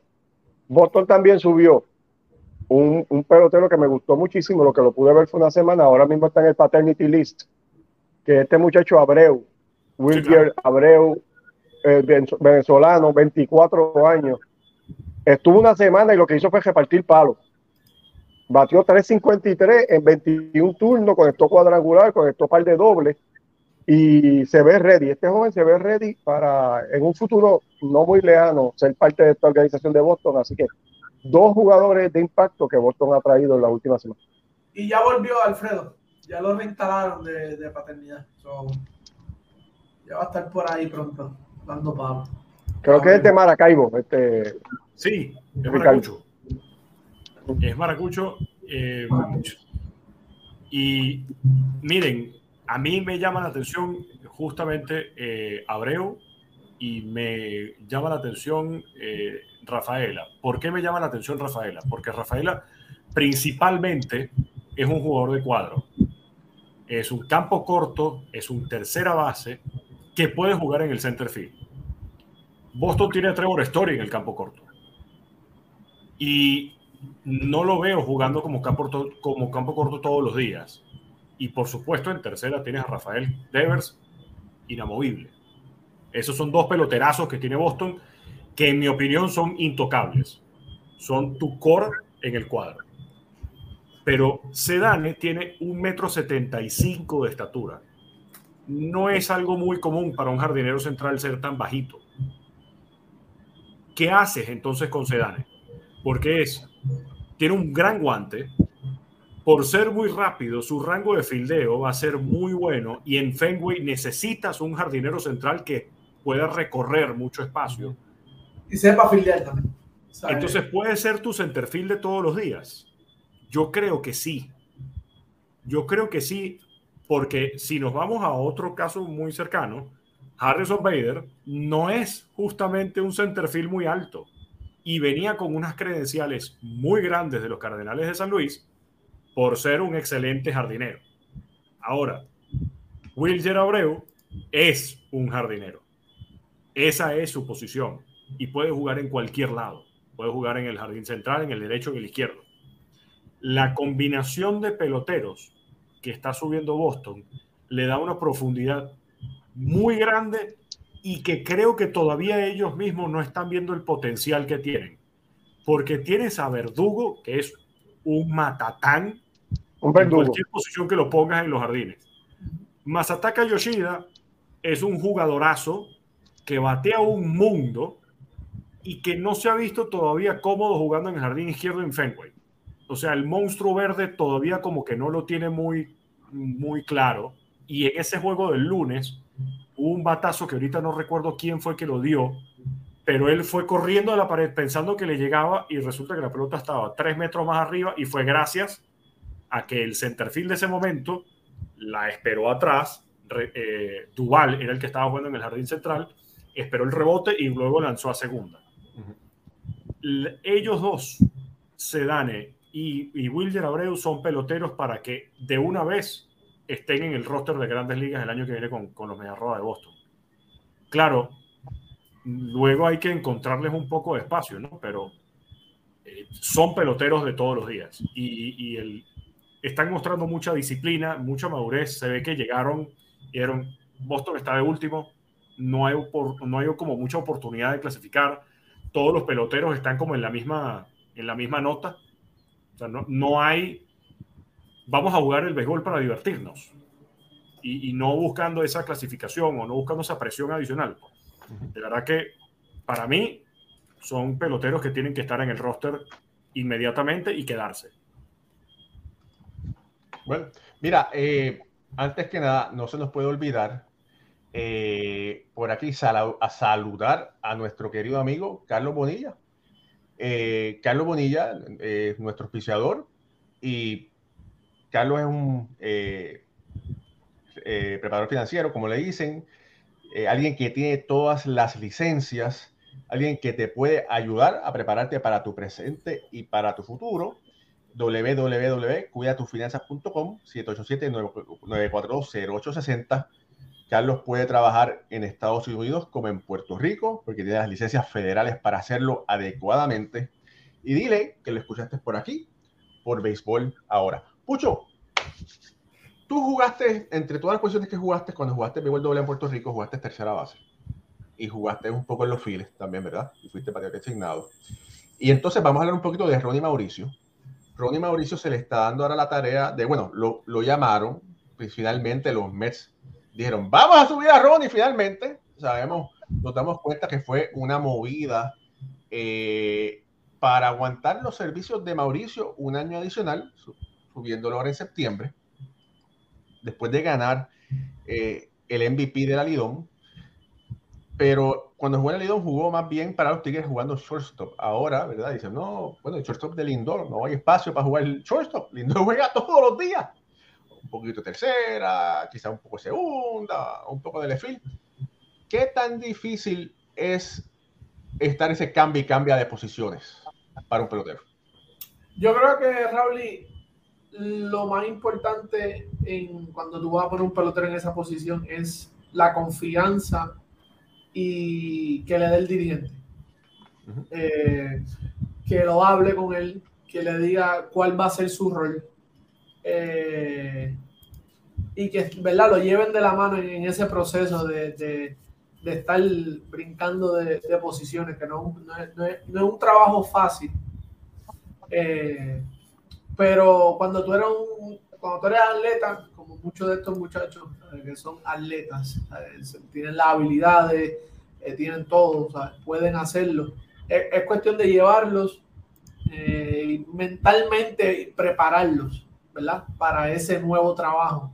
[SPEAKER 3] Boston también subió un, un, pelotero que me gustó muchísimo, lo que lo pude ver fue una semana, ahora mismo está en el paternity list, que este muchacho Abreu, Wilger Abreu, eh, venezolano, 24 años, estuvo una semana y lo que hizo fue repartir palos Batió 3.53 en 21 turnos, con esto cuadrangular, con esto par de doble. Y se ve ready. Este joven se ve ready para en un futuro no muy lejano ser parte de esta organización de Boston. Así que dos jugadores de impacto que Boston ha traído en la última semana.
[SPEAKER 4] Y ya volvió Alfredo. Ya lo reinstalaron de, paternidad. ya va a estar por ahí pronto, dando palo.
[SPEAKER 3] Creo que es de Maracaibo. Este,
[SPEAKER 2] sí, es Maracucho es maracucho. Eh, y miren, a mí me llama la atención justamente eh, Abreu y me llama la atención eh, Rafaela. ¿Por qué me llama la atención Rafaela? Porque Rafaela principalmente es un jugador de cuadro. Es un campo corto, es un tercera base que puede jugar en el center field. Boston tiene a Trevor Story en el campo corto. Y no lo veo jugando como campo, como campo corto todos los días. Y por supuesto, en tercera tienes a Rafael Devers, inamovible. Esos son dos peloterazos que tiene Boston que en mi opinión son intocables. Son tu core en el cuadro. Pero Sedane tiene un metro setenta y cinco de estatura. No es algo muy común para un jardinero central ser tan bajito. ¿Qué haces entonces con Sedane? Porque es, tiene un gran guante, por ser muy rápido, su rango de fildeo va a ser muy bueno y en Fenway necesitas un jardinero central que pueda recorrer mucho espacio.
[SPEAKER 4] Y sepa fildear también.
[SPEAKER 2] Entonces, ¿puede ser tu centerfield de todos los días? Yo creo que sí. Yo creo que sí, porque si nos vamos a otro caso muy cercano, Harrison Bader no es justamente un centerfield muy alto y venía con unas credenciales muy grandes de los Cardenales de San Luis por ser un excelente jardinero. Ahora, Wilger Abreu es un jardinero. Esa es su posición y puede jugar en cualquier lado. Puede jugar en el jardín central, en el derecho, en el izquierdo. La combinación de peloteros que está subiendo Boston le da una profundidad muy grande y que creo que todavía ellos mismos no están viendo el potencial que tienen. Porque tienes a Verdugo, que es un matatán
[SPEAKER 3] Un
[SPEAKER 2] en cualquier posición que lo pongas en los jardines. Masataka Yoshida es un jugadorazo que batea un mundo y que no se ha visto todavía cómodo jugando en el jardín izquierdo en Fenway. O sea, el monstruo verde todavía como que no lo tiene muy, muy claro. Y en ese juego del lunes hubo un batazo que ahorita no recuerdo quién fue que lo dio, pero él fue corriendo a la pared pensando que le llegaba y resulta que la pelota estaba tres metros más arriba y fue gracias a que el centerfield de ese momento la esperó atrás. Eh, Duval era el que estaba jugando en el jardín central, esperó el rebote y luego lanzó a segunda. Ellos dos, Sedane y, y Wilder Abreu, son peloteros para que de una vez estén en el roster de grandes ligas el año que viene con, con los Mediarroa de Boston. Claro, luego hay que encontrarles un poco de espacio, ¿no? Pero eh, son peloteros de todos los días y, y el, están mostrando mucha disciplina, mucha madurez. Se ve que llegaron y dijeron, Boston está de último, no hay, opor- no hay como mucha oportunidad de clasificar. Todos los peloteros están como en la misma, en la misma nota. O sea, no, no hay, vamos a jugar el béisbol para divertirnos y, no buscando esa clasificación o no buscando esa presión adicional. De verdad que para mí son peloteros que tienen que estar en el roster inmediatamente y quedarse.
[SPEAKER 1] Bueno, mira, eh, antes que nada, no se nos puede olvidar eh, por aquí sala- a saludar a nuestro querido amigo Carlos Bonilla. Eh, Carlos Bonilla eh, es nuestro auspiciador y Carlos es un eh, eh, preparador financiero, como le dicen, eh, alguien que tiene todas las licencias, alguien que te puede ayudar a prepararte para tu presente y para tu futuro www.cuidatufinanzas.com 787-942-0860. Carlos puede trabajar en Estados Unidos como en Puerto Rico, porque tiene las licencias federales para hacerlo adecuadamente. Y dile que lo escuchaste por aquí, por Béisbol Ahora. Pucho, tú jugaste, entre todas las posiciones que jugaste, cuando jugaste béisbol doble en Puerto Rico, jugaste tercera base. Y jugaste un poco en los files también, ¿verdad? Y fuiste patriota asignado. Y entonces vamos a hablar un poquito de Ronnie Mauricio. Ronnie Mauricio se le está dando ahora la tarea de, bueno, lo, lo llamaron, pues finalmente los Mets dijeron, vamos a subir a Ronnie finalmente. Sabemos, nos damos cuenta que fue una movida eh, para aguantar los servicios de Mauricio un año adicional, su- subiéndolo ahora en septiembre, después de ganar eh, el MVP de la Lidón. Pero cuando jugó en la Lidón jugó más bien para los Tigres jugando shortstop. Ahora, ¿verdad? Dicen, no, bueno, el shortstop de Lindor, no hay espacio para jugar el shortstop. Lindor juega todos los días. Un poquito tercera, quizá un poco segunda, un poco de left ¿Qué tan difícil es estar ese cambio y cambia de posiciones para un pelotero?
[SPEAKER 4] Yo creo que, Raúl, lo más importante en cuando tú vas a poner un pelotero en esa posición es la confianza y que le dé el dirigente. Eh, que lo hable con él, que le diga cuál va a ser su rol. Eh, y que ¿verdad? lo lleven de la mano en, ese proceso de, de, estar brincando de, posiciones, que no, no, es, un trabajo fácil. Eh, pero cuando tú eres un, cuando tú eres atleta, como muchos de estos muchachos eh, que son atletas, tienen las habilidades, tienen todo, pueden hacerlo. Es, cuestión de llevarlos mentalmente prepararlos para ese nuevo trabajo,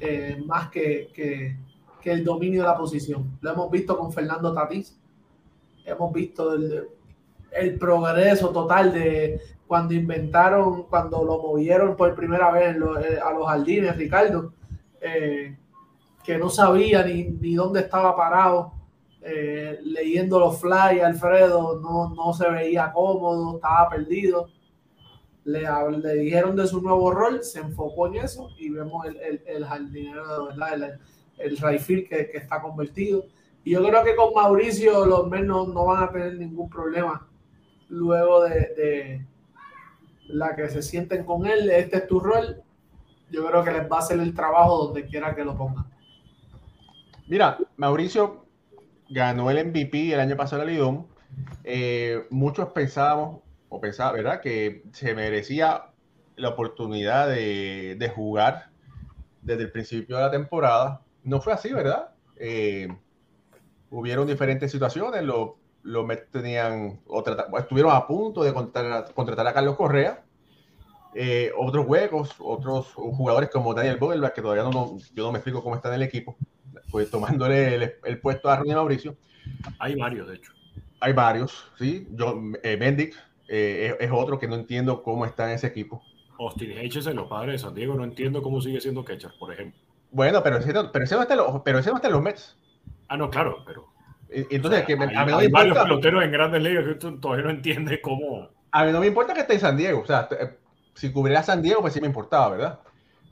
[SPEAKER 4] eh, más que, que, el dominio de la posición. Lo hemos visto con Fernando Tatís, hemos visto el, el progreso total de cuando inventaron, cuando lo movieron por primera vez eh, a los jardines, Ricardo, eh, que no sabía ni, ni dónde estaba parado, leyendo los flyers, Alfredo, no, no se veía cómodo, estaba perdido le, dijeron de su nuevo rol, se enfocó en eso y vemos el, el, el jardinero, ¿verdad? el, el que, que, está convertido. Y yo creo que con Mauricio los menos no van a tener ningún problema luego de, de, la que se sienten con él, este es tu rol, yo creo que les va a hacer el trabajo donde quiera que lo pongan.
[SPEAKER 1] Mira, Mauricio ganó el MVP el año pasado en el Lidón. Eh, muchos pensábamos o pensaba, ¿verdad? Que se merecía la oportunidad de, jugar desde el principio de la temporada. No fue así, ¿verdad? Eh, hubieron diferentes situaciones. Los, Mets tenían, estuvieron a punto de contratar, a Carlos Correa. Eh, otros huecos, otros jugadores como Daniel Vogelbach, que todavía no, yo no me explico cómo está en el equipo, pues tomándole el, puesto a Ronnie Mauricio.
[SPEAKER 2] Hay varios, de hecho.
[SPEAKER 1] Hay varios, sí. Yo, eh, Mendic, eh, es, otro que no entiendo cómo está en ese equipo.
[SPEAKER 2] Austin Hedges en los padres de San Diego, no entiendo cómo sigue siendo catcher, por ejemplo.
[SPEAKER 1] Bueno, pero ese, pero ese no está en los, pero ese no está en los Mets.
[SPEAKER 2] Ah, no, claro, pero.
[SPEAKER 1] Entonces, que
[SPEAKER 2] hay, a mí no hay varios peloteros en grandes ligas que todavía no entiende cómo.
[SPEAKER 1] A mí no me importa que esté en San Diego. O sea, eh, si cubriera San Diego, pues sí me importaba, ¿verdad?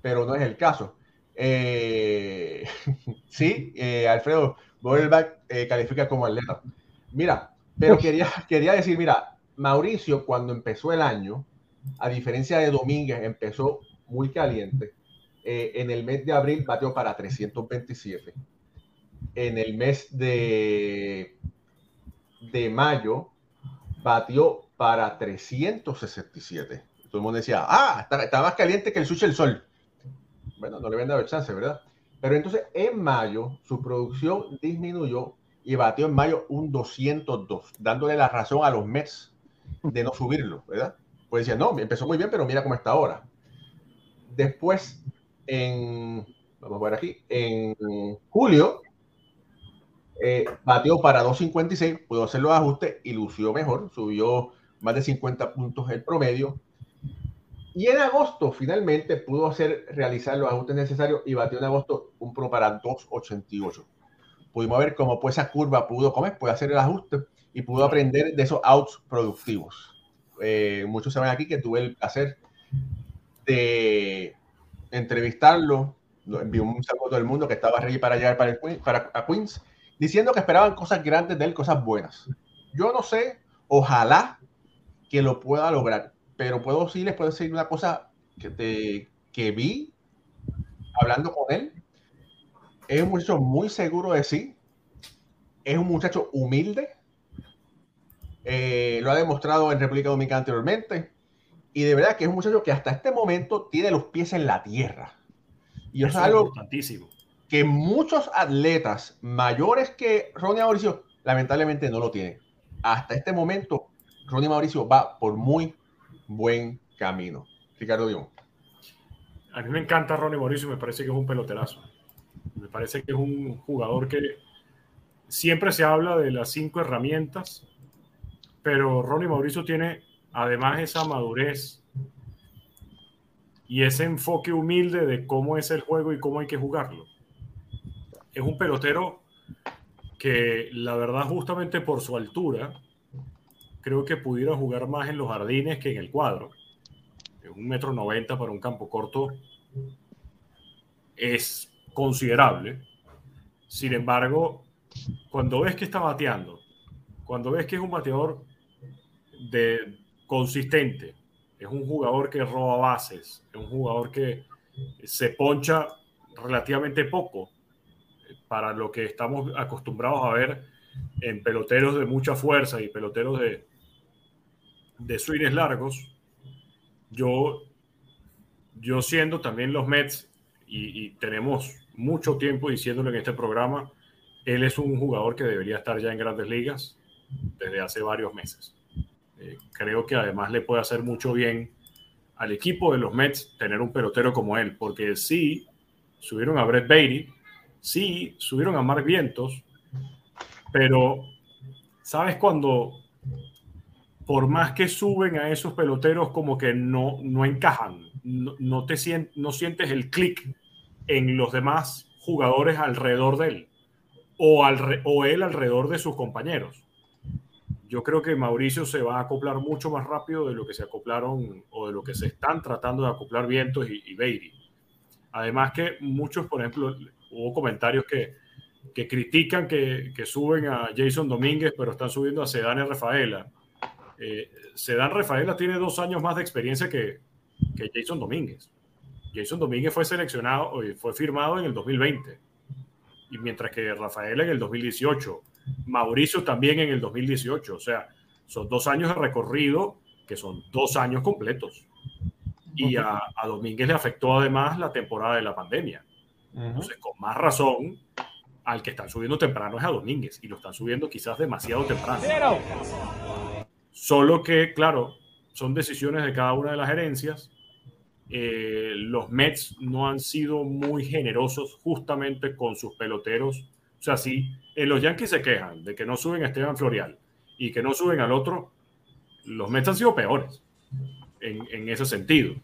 [SPEAKER 1] Pero no es el caso. Eh, sí, Alfredo Boelbach califica como atleta. Mira, pero quería, quería decir, mira, Mauricio, cuando empezó el año, a diferencia de Domínguez, empezó muy caliente. Eh, en el mes de abril batió para 327. En el mes de, de mayo batió para 367. Todo el mundo decía, ah, está, más caliente que el sushi el sol. Bueno, no le habían dado chance, ¿verdad? Pero entonces en mayo su producción disminuyó y batió en mayo un 202, dándole la razón a los Mets de no subirlo, ¿verdad? Pues decía, no, empezó muy bien, pero mira cómo está ahora. Después, en, vamos a ver aquí, en julio, eh, batió para 2.56, pudo hacer los ajustes y lució mejor, subió más de 50 puntos el promedio. Y en agosto, finalmente, pudo hacer, realizar los ajustes necesarios y batió en agosto un pro para 2.88. Pudimos ver cómo pues esa curva pudo comer, puede hacer el ajuste y pudo aprender de esos outs productivos. Eh, muchos saben aquí que tuve el placer de entrevistarlo, envió un saludo a todo el mundo que estaba ready para llegar para, el, para a Queens, diciendo que esperaban cosas grandes de él, cosas buenas. Yo no sé, ojalá que lo pueda lograr, pero puedo sí les puedo decir una cosa que, te, que vi hablando con él. Es un muchacho muy seguro de sí, es un muchacho humilde, eh, lo ha demostrado en República Dominicana anteriormente. Y de verdad que es un muchacho que hasta este momento tiene los pies en la tierra. Y eso, es algo importantísimo. que muchos atletas mayores que Ronnie Mauricio lamentablemente no lo tienen. Hasta este momento, Ronnie Mauricio va por muy buen camino. Ricardo Dion.
[SPEAKER 2] A mí me encanta Ronnie Mauricio, me parece que es un peloterazo. Me parece que es un jugador que siempre se habla de las cinco herramientas pero Ronnie Mauricio tiene además esa madurez y ese enfoque humilde de cómo es el juego y cómo hay que jugarlo. Es un pelotero que la verdad justamente por su altura creo que pudiera jugar más en los jardines que en el cuadro. Un metro noventa para un campo corto es considerable. Sin embargo, cuando ves que está bateando, cuando ves que es un bateador de consistente, es un jugador que roba bases, es un jugador que se poncha relativamente poco para lo que estamos acostumbrados a ver en peloteros de mucha fuerza y peloteros de, de swings largos. Yo, yo siendo también los Mets, y, y tenemos mucho tiempo diciéndolo en este programa, él es un jugador que debería estar ya en grandes ligas desde hace varios meses. Eh, creo que además le puede hacer mucho bien al equipo de los Mets tener un pelotero como él, porque sí, subieron a Brett Beatty, sí, subieron a Mark Vientos, pero ¿sabes cuando por más que suben a esos peloteros como que no, no encajan, no, te no sientes el clic en los demás jugadores alrededor de él o, al, o él alrededor de sus compañeros? Yo creo que Mauricio se va a acoplar mucho más rápido de lo que se acoplaron o de lo que se están tratando de acoplar Vientos y, y Beiri. Además que muchos, por ejemplo, hubo comentarios que, que critican que, que, suben a Jason Domínguez, pero están subiendo a Sedán y Rafaela. Eh, Sedán Rafaela tiene dos años más de experiencia que, que Jason Domínguez. Jason Domínguez fue seleccionado, y fue firmado en el 2020, y mientras que Rafaela en el 2018. Mauricio también en el 2018. O sea, son dos años de recorrido que son dos años completos. Y a, Domínguez le afectó además la temporada de la pandemia. Entonces, con más razón, al que están subiendo temprano es a Domínguez y lo están subiendo quizás demasiado temprano. Solo que, claro, son decisiones de cada una de las gerencias. Eh, los Mets no han sido muy generosos justamente con sus peloteros o sea, si en los Yankees se quejan de que no suben a Esteban Florial y que no suben al otro, los Mets han sido peores en, ese sentido.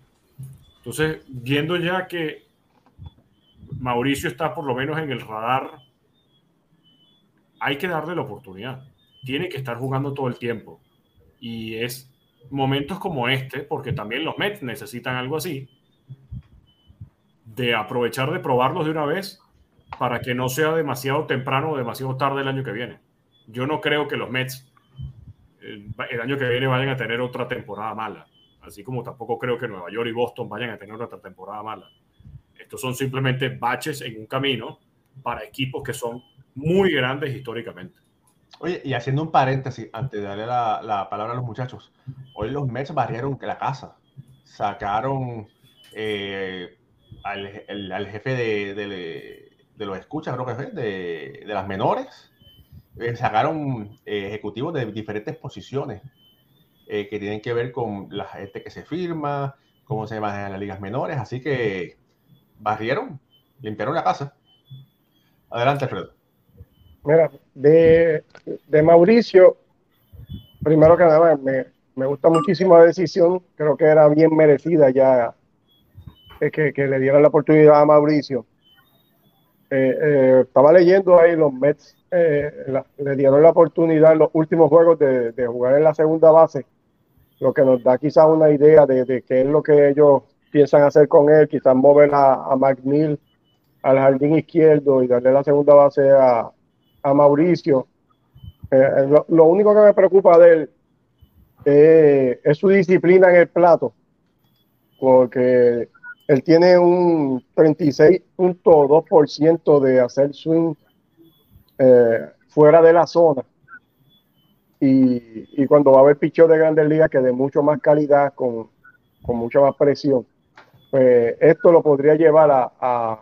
[SPEAKER 2] Entonces, viendo ya que Mauricio está por lo menos en el radar, hay que darle la oportunidad. Tiene que estar jugando todo el tiempo. Y es momentos como este, porque también los Mets necesitan algo así, de aprovechar de probarlos de una vez para que no sea demasiado temprano o demasiado tarde el año que viene. Yo no creo que los Mets eh, el, año que viene vayan a tener otra temporada mala, así como tampoco creo que Nueva York y Boston vayan a tener otra temporada mala. Estos son simplemente baches en un camino para equipos que son muy grandes históricamente.
[SPEAKER 1] Oye, y haciendo un paréntesis, antes de darle la, palabra a los muchachos, hoy los Mets barrieron la casa, sacaron eh, al, jefe de de los escuchas, creo que fue, de, de las menores, eh, sacaron eh, ejecutivos de diferentes posiciones eh, que tienen que ver con la gente que se firma, cómo se manejan las ligas menores, así que barrieron, limpiaron la casa. Adelante, Alfredo.
[SPEAKER 3] Mira, de, de Mauricio, primero que nada, me, me, gusta muchísimo la decisión, creo que era bien merecida ya que, que le dieran la oportunidad a Mauricio eh, eh, estaba leyendo ahí los Mets eh, le dieron la oportunidad en los últimos juegos de, jugar en la segunda base, lo que nos da quizás una idea de, qué es lo que ellos piensan hacer con él, quizás mover a, a McNeil al jardín izquierdo y darle la segunda base a, Mauricio. Lo, único que me preocupa de él es su disciplina en el plato, porque él tiene un 36.2% de hacer swing eh, fuera de la zona. Y, cuando va a haber pichos de grandes ligas que de mucho más calidad, con, mucha más presión, pues esto lo podría llevar a,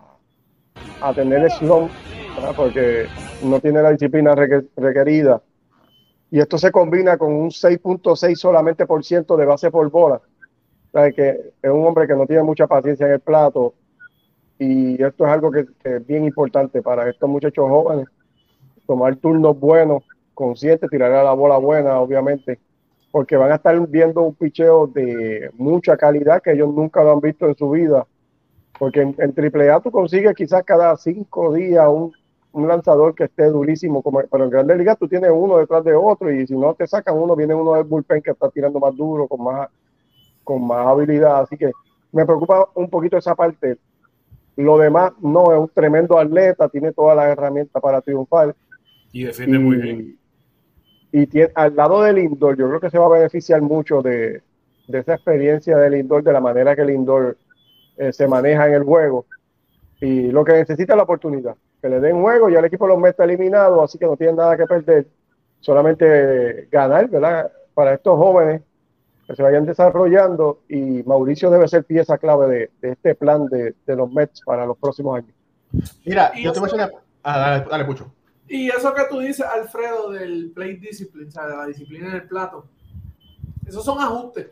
[SPEAKER 3] a, tener slump, porque no tiene la disciplina requerida. Y esto se combina con un 6.6 solamente por ciento de base por bola es un hombre que no tiene mucha paciencia en el plato. Y esto es algo que, es bien importante para estos muchachos jóvenes, tomar turnos buenos, conscientes, tirar a la bola buena, obviamente, porque van a estar viendo un picheo de mucha calidad que ellos nunca lo han visto en su vida. Porque en, AAA tú consigues quizás cada cinco días un, un lanzador que esté durísimo, como, pero en Grandes Ligas tú tienes uno detrás de otro y si no te sacan uno, viene uno del bullpen que está tirando más duro, con más, con más habilidad. Así que me preocupa un poquito esa parte. Lo demás, no, es un tremendo atleta, tiene todas las herramientas para triunfar.
[SPEAKER 2] Y defiende muy bien.
[SPEAKER 3] Y tiene, al lado del indoor, yo creo que se va a beneficiar mucho de, de esa experiencia del indoor, de la manera que el indoor eh, se maneja en el juego. Y lo que necesita es la oportunidad, que le den juego, ya el equipo los meta eliminado, así que no tienen nada que perder, solamente ganar, ¿verdad? Para estos jóvenes que se vayan desarrollando y Mauricio debe ser pieza clave de, de este plan de, de, los Mets para los próximos años.
[SPEAKER 1] Mira, yo te voy a decir ah, dale, dale, Pucho.
[SPEAKER 4] Y eso que tú dices, Alfredo, del play discipline, o sea, de la disciplina en el plato, esos son ajustes.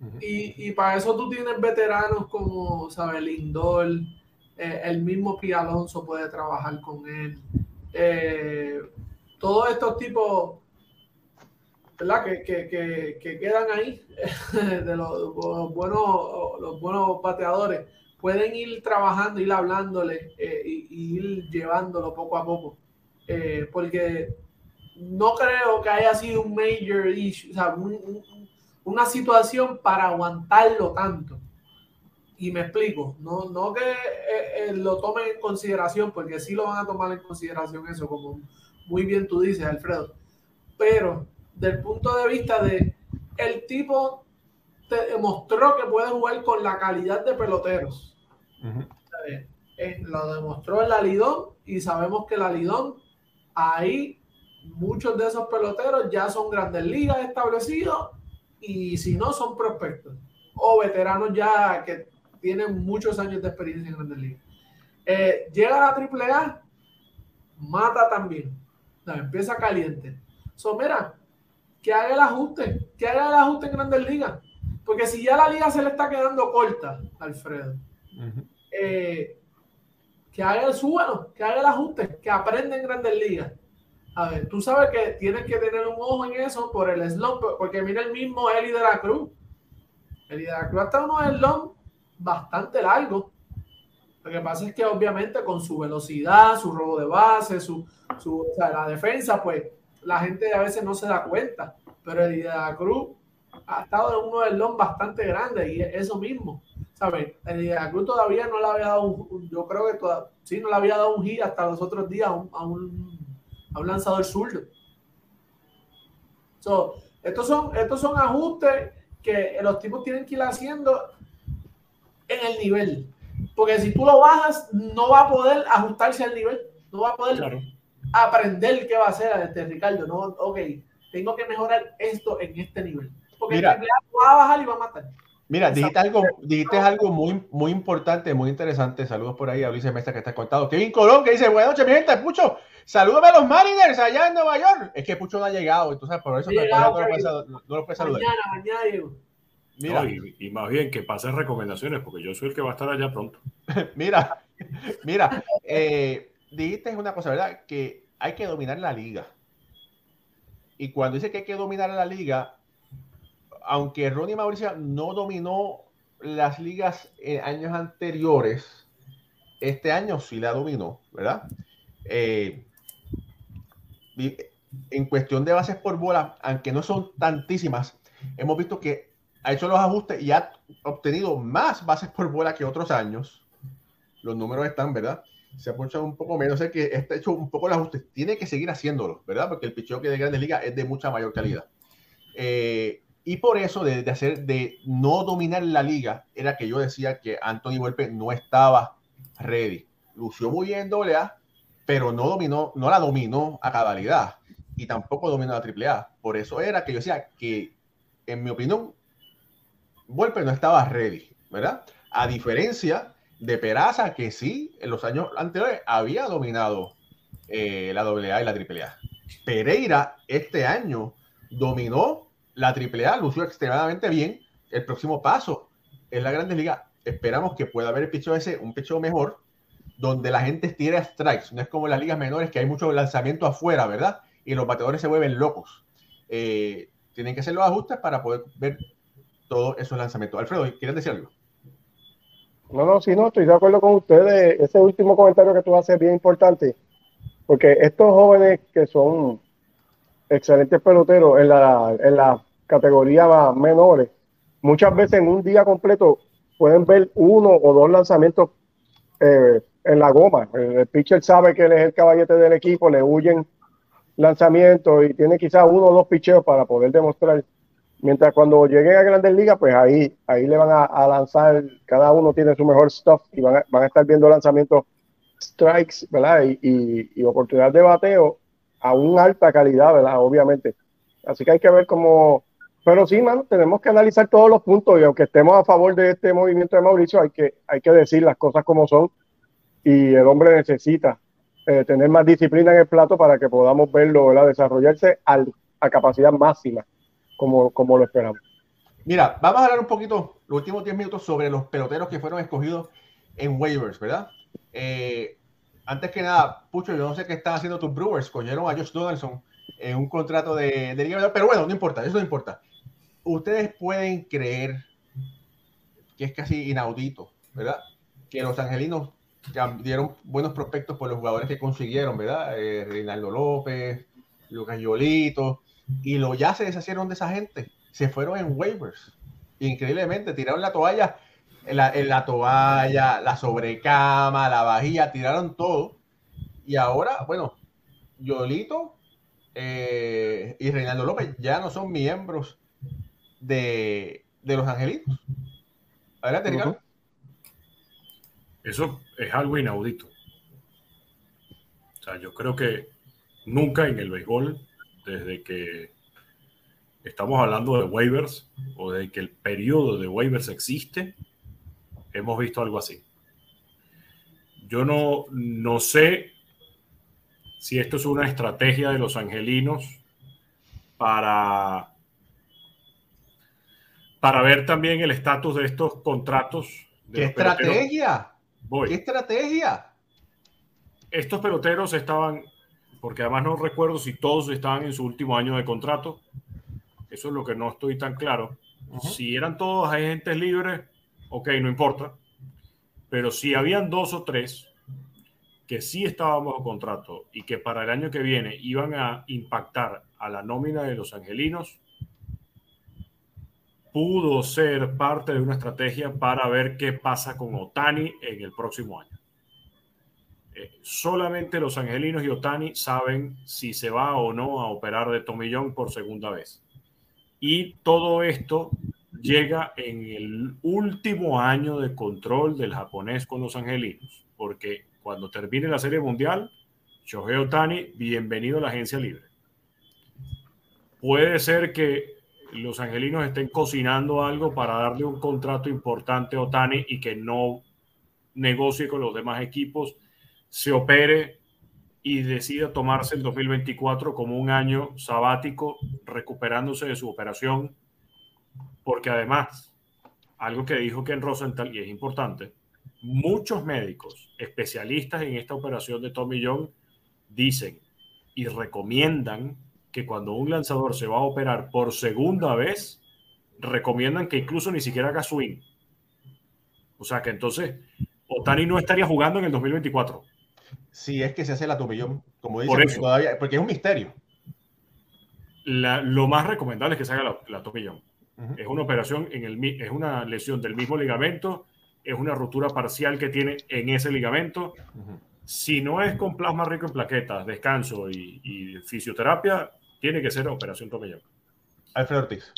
[SPEAKER 4] Uh -huh. y, y, para eso tú tienes veteranos como, ¿sabes? Lindor, eh, el mismo Pi Alonso puede trabajar con él. Eh, todos estos tipos ¿verdad? Que, que, que, que, quedan ahí de los, los, buenos, los buenos bateadores pueden ir trabajando, ir hablándole eh, y, y, ir llevándolo poco a poco. Eh, porque no creo que haya sido un major issue, o sea, un, un, una situación para aguantarlo tanto. Y me explico, no, no que eh, lo tomen en consideración, porque sí lo van a tomar en consideración eso, como muy bien tú dices, Alfredo. Pero del punto de vista de el tipo te demostró que puede jugar con la calidad de peloteros. Uh -huh. eh, lo demostró en la Lidón y sabemos que la Lidón, ahí muchos de esos peloteros ya son grandes ligas establecidos y si no son prospectos o veteranos ya que tienen muchos años de experiencia en grandes ligas. Eh, llega a la AAA, mata también. No, empieza caliente. So, mira, que haga el ajuste, que haga el ajuste en Grandes Ligas. Porque si ya la liga se le está quedando corta, Alfredo, uh -huh. eh, que haga el súbano, que haga el ajuste, que aprenda en Grandes Ligas. A ver, tú sabes que tienes que tener un ojo en eso por el slump, porque mira el mismo Eli de la Cruz. Eli de la Cruz está uno slump bastante largo. Lo que pasa es que obviamente con su velocidad, su robo de base, su, su o sea, la defensa, pues la gente a veces no se da cuenta, pero el de ha estado en del long bastante grande y eso mismo, ¿sabes? El de todavía no le había dado un, yo creo que todavía, sí, no le había dado un giro hasta los otros días a un, a un, a un lanzador zurdo. So, estos, son, estos son ajustes que los tipos tienen que ir haciendo en el nivel, porque si tú lo bajas, no va a poder ajustarse al nivel, no va a poder... Claro aprender qué va a hacer este Ricardo. No, ok, tengo que mejorar esto en este nivel. Porque
[SPEAKER 1] Mira,
[SPEAKER 4] el va a bajar y va a matar.
[SPEAKER 1] Mira, dijiste algo, dijiste algo muy, muy importante, muy interesante. Saludos por ahí a Luis Mesa que está contado. Kevin Colón que dice, buenas noches, mi gente, Pucho, salúdame a los Mariners allá en Nueva York. Es que Pucho no ha llegado, entonces por eso llegado, no, lo puedes, no, lo puedes saludar.
[SPEAKER 4] Mañana, mañana llego.
[SPEAKER 2] Mira. No, y, y, más bien que pasen recomendaciones, porque yo soy el que va a estar allá pronto.
[SPEAKER 1] mira, mira, eh, dijiste una cosa, ¿verdad? Que hay que dominar la liga. Y cuando dice que hay que dominar la liga, aunque Ronnie Mauricio no dominó las ligas en años anteriores, este año sí la dominó, ¿verdad? Eh, en cuestión de bases por bola, aunque no son tantísimas, hemos visto que ha hecho los ajustes y ha obtenido más bases por bola que otros años. Los números están, ¿verdad? Se ha ponchado un poco menos, sé que está hecho un poco el ajuste, tiene que seguir haciéndolo, ¿verdad? Porque el picheo que de Grandes Ligas es de mucha mayor calidad. Eh, y por eso, de, de, hacer, de no dominar la liga, era que yo decía que Anthony Volpe no estaba ready. Lució muy bien doble A, pero no dominó, no la dominó a cabalidad y tampoco dominó la triple A. Por eso era que yo decía que, en mi opinión, Volpe no estaba ready, ¿verdad? A diferencia de Peraza, que sí, en los años anteriores había dominado eh, la AA y la AAA. Pereira este año dominó la AAA, lució extremadamente bien. El próximo paso en la Grandes Ligas, esperamos que pueda haber el picho ese, un picho mejor, donde la gente tire strikes. No es como en las ligas menores que hay mucho lanzamiento afuera, ¿verdad? Y los bateadores se vuelven locos. Eh, tienen que hacer los ajustes para poder ver todos esos lanzamientos. Alfredo, ¿quieres decir algo?
[SPEAKER 3] No, no, sí, no, estoy de acuerdo con ustedes. Ese último comentario que tú haces es bien importante, porque estos jóvenes que son excelentes peloteros en la, en la categoría menores, muchas veces en un día completo pueden ver uno o dos lanzamientos eh, en la goma. El, pitcher sabe que él es el caballete del equipo, le huyen lanzamientos y tiene quizás uno o dos picheos para poder demostrar. Mientras cuando lleguen a Grandes Ligas, pues ahí, ahí le van a, lanzar, cada uno tiene su mejor stuff y van a, van a estar viendo lanzamientos strikes, ¿verdad? Y, y, y oportunidad de bateo a una alta calidad, ¿verdad? Obviamente. Así que hay que ver cómo, pero sí, mano, tenemos que analizar todos los puntos y aunque estemos a favor de este movimiento de Mauricio, hay que, hay que decir las cosas como son y el hombre necesita eh, tener más disciplina en el plato para que podamos verlo ¿verdad? desarrollarse a capacidad máxima, como, como lo esperamos.
[SPEAKER 1] Mira, vamos a hablar un poquito, los últimos 10 minutos, sobre los peloteros que fueron escogidos en waivers, ¿verdad? Eh, antes que nada, Pucho, yo no sé qué están haciendo tus Brewers, cogieron a Josh Donaldson en un contrato de, de liga, pero bueno, no importa, eso no importa. Ustedes pueden creer que es casi inaudito, ¿verdad? Que los angelinos dieron buenos prospectos por los jugadores que consiguieron, ¿verdad? Eh, Reinaldo López, Lucas Yolito, y lo, ya se deshacieron de esa gente. Se fueron en waivers. Increíblemente, tiraron la toalla la, la toalla, la sobrecama, la vajilla, tiraron todo. Y ahora, bueno, Yolito eh, y Reinaldo López ya no son miembros de, los angelitos. Adelante, Ricardo.
[SPEAKER 2] Eso es algo inaudito. O sea, yo creo que nunca en el béisbol, desde que estamos hablando de waivers o de que el periodo de waivers existe, hemos visto algo así. Yo no, no sé si esto es una estrategia de los angelinos para, para ver también el estatus de estos contratos.
[SPEAKER 1] ¿Qué estrategia? ¿Qué estrategia?
[SPEAKER 2] Estos peloteros estaban, porque además no recuerdo si todos estaban en su último año de contrato. Eso es lo que no estoy tan claro. Si eran todos agentes libres, ok, no importa. Pero si habían dos o tres que sí estaban bajo contrato y que para el año que viene iban a impactar a la nómina de los angelinos, pudo ser parte de una estrategia para ver qué pasa con Otani en el próximo año. Solamente los angelinos y Otani saben si se va o no a operar de tomillón por segunda vez. Y todo esto llega en el último año de control del japonés con los angelinos, porque cuando termine la Serie Mundial, Shohei Otani, bienvenido a la agencia libre. Puede ser que los angelinos estén cocinando algo para darle un contrato importante a Otani y que no negocie con los demás equipos, se opere y decida tomarse el 2024 como un año sabático, recuperándose de su operación porque además, algo que dijo Ken Rosenthal, y es importante, muchos médicos especialistas en esta operación de Tommy John dicen y recomiendan que cuando un lanzador se va a operar por segunda vez, recomiendan que incluso ni siquiera haga swing. O sea que entonces Otani no estaría jugando en el 2024.
[SPEAKER 1] Si es que se hace la tomillón, como dicen, porque, todavía, porque es un misterio.
[SPEAKER 2] lo más recomendable es que se haga la, la tomillón. Es una operación, en el, es una lesión del mismo ligamento, es una rotura parcial que tiene en ese ligamento. Si no es con plasma rico en plaquetas, descanso y, fisioterapia, tiene que ser operación tomillón.
[SPEAKER 1] Alfredo Ortiz.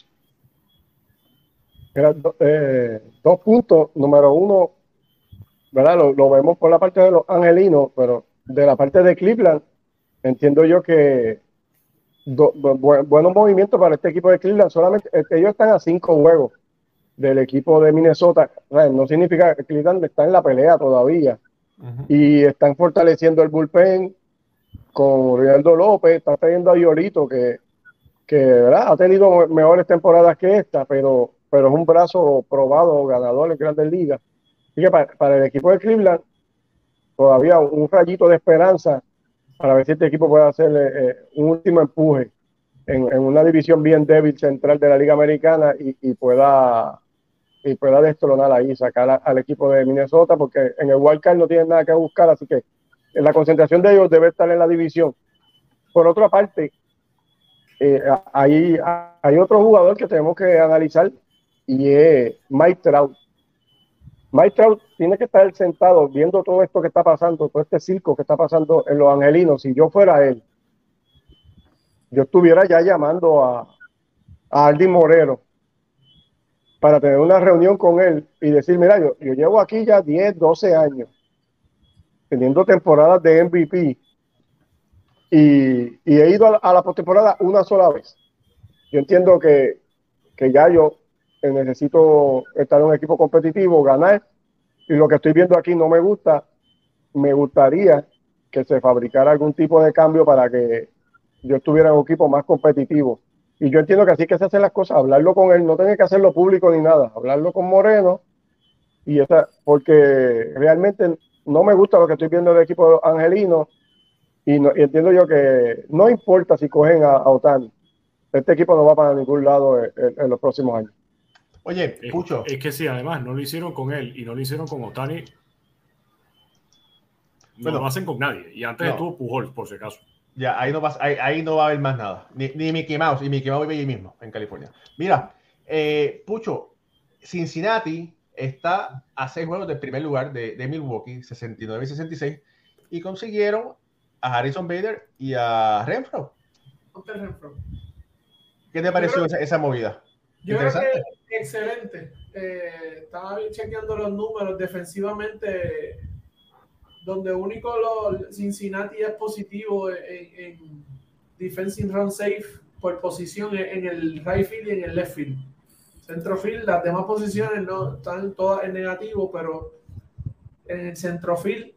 [SPEAKER 3] Eh, dos puntos. Número uno, ¿verdad? Lo, lo, vemos por la parte de los angelinos, pero de la parte de Cleveland, entiendo yo que buenos movimientos para este equipo de Cleveland. Solamente eh, ellos están a cinco juegos del equipo de Minnesota. No significa que Cleveland está en la pelea todavía. Y están fortaleciendo el bullpen con Rinaldo López. Está trayendo a Yolito, que, que ¿verdad? ha tenido mejores temporadas que esta, pero, pero es un brazo probado, ganador en Grandes Ligas. Así que para, el equipo de Cleveland, todavía un rayito de esperanza para ver si este equipo puede hacer eh, un último empuje en, una división bien débil central de la Liga Americana y, pueda y pueda destronar ahí, sacar al equipo de Minnesota, porque en el wildcard no tienen nada que buscar, así que en la concentración de ellos debe estar en la división. Por otra parte, eh, hay, hay otro jugador que tenemos que analizar y es Mike Trout. Mike Trout tiene que estar sentado viendo todo esto que está pasando, todo este circo que está pasando en los angelinos. Si yo fuera él, yo estuviera ya llamando a, a Aldi Moreno para tener una reunión con él y decir, mira, yo, llevo aquí ya 10, 12 años teniendo temporadas de MVP y, he ido a la, postemporada una sola vez. Yo entiendo que ya yo necesito estar en un equipo competitivo, ganar, y lo que estoy viendo aquí no me gusta. Me gustaría que se fabricara algún tipo de cambio para que yo estuviera en un equipo más competitivo. Y yo entiendo que así que se hacen las cosas, hablarlo con él, no tener que hacerlo público ni nada, hablarlo con Moreno, y esa, porque realmente no me gusta lo que estoy viendo del equipo angelino y, entiendo yo que no importa si cogen a, Otani, este equipo no va para ningún lado en, los próximos años.
[SPEAKER 2] Oye, Pucho. Es, que sí, además, no lo hicieron con él y no lo hicieron con Otani. No lo hacen con nadie. Y antes estuvo Pujol, por si acaso.
[SPEAKER 1] Ya, ahí no, va, ahí, no va a haber más nada. Ni, ni Mickey Mouse. Y Mickey Mouse vive allí mismo, en California. Mira, eh, Pucho, Cincinnati está a seis juegos del primer lugar de, de Milwaukee, 69 y 66, y consiguieron a Harrison Bader y a Renfro. ¿Qué te pareció esa, movida?
[SPEAKER 4] Yo creo que excelente. Eh, estaba chequeando los números defensivamente, donde único lo, Cincinnati es positivo en, en defensive run safe por posición en el right field y en el left field Centrofield, las demás posiciones no están todas en negativo, pero en el centrofield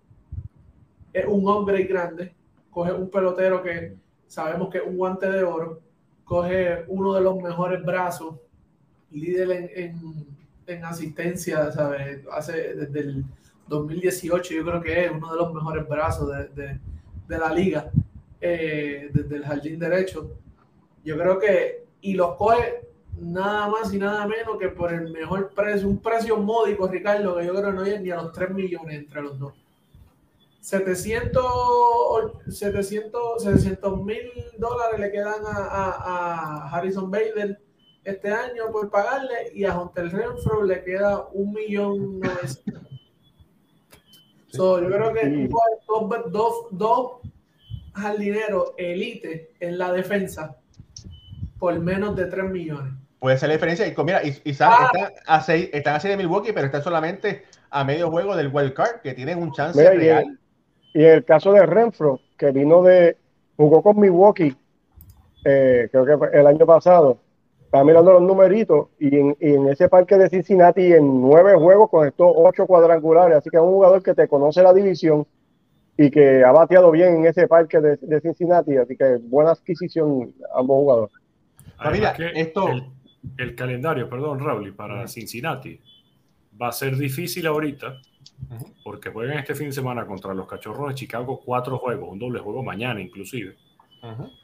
[SPEAKER 4] es un hombre grande, coge un pelotero que sabemos que es un guante de oro, coge uno de los mejores brazos, líder en, asistencia, ¿sabes? Hace desde el 2018 yo creo que es uno de los mejores brazos de, la liga, eh, desde el jardín derecho. Yo creo que, y los coge nada más y nada menos que por el mejor precio, un precio módico, Ricardo, que yo creo que no llega ni a los 3 millones entre los dos. 700 mil dólares le quedan a, Harrison Bader este año por pagarle y a Hotel Renfro le queda un millón yo creo que dos, dos, dos jardineros elite en la defensa por menos de 3 millones.
[SPEAKER 1] Puede ser la diferencia. Y mira, y, ah. están, a seis, están a de Milwaukee, pero están solamente a medio juego del wild card, que tienen un chance real.
[SPEAKER 3] Y, en el caso de Renfro, que vino de, jugó con Milwaukee, eh, creo que fue el año pasado, estaba mirando los numeritos, y en, ese parque de Cincinnati, en nueve juegos, con estos ocho cuadrangulares. Así que es un jugador que te conoce la división y que ha bateado bien en ese parque de, de Cincinnati. Así que buena adquisición ambos jugadores.
[SPEAKER 2] Familia, esto el calendario, perdón, Raúl, para Cincinnati va a ser difícil ahorita porque juegan este fin de semana contra los Cachorros de Chicago cuatro juegos, un doble juego mañana inclusive.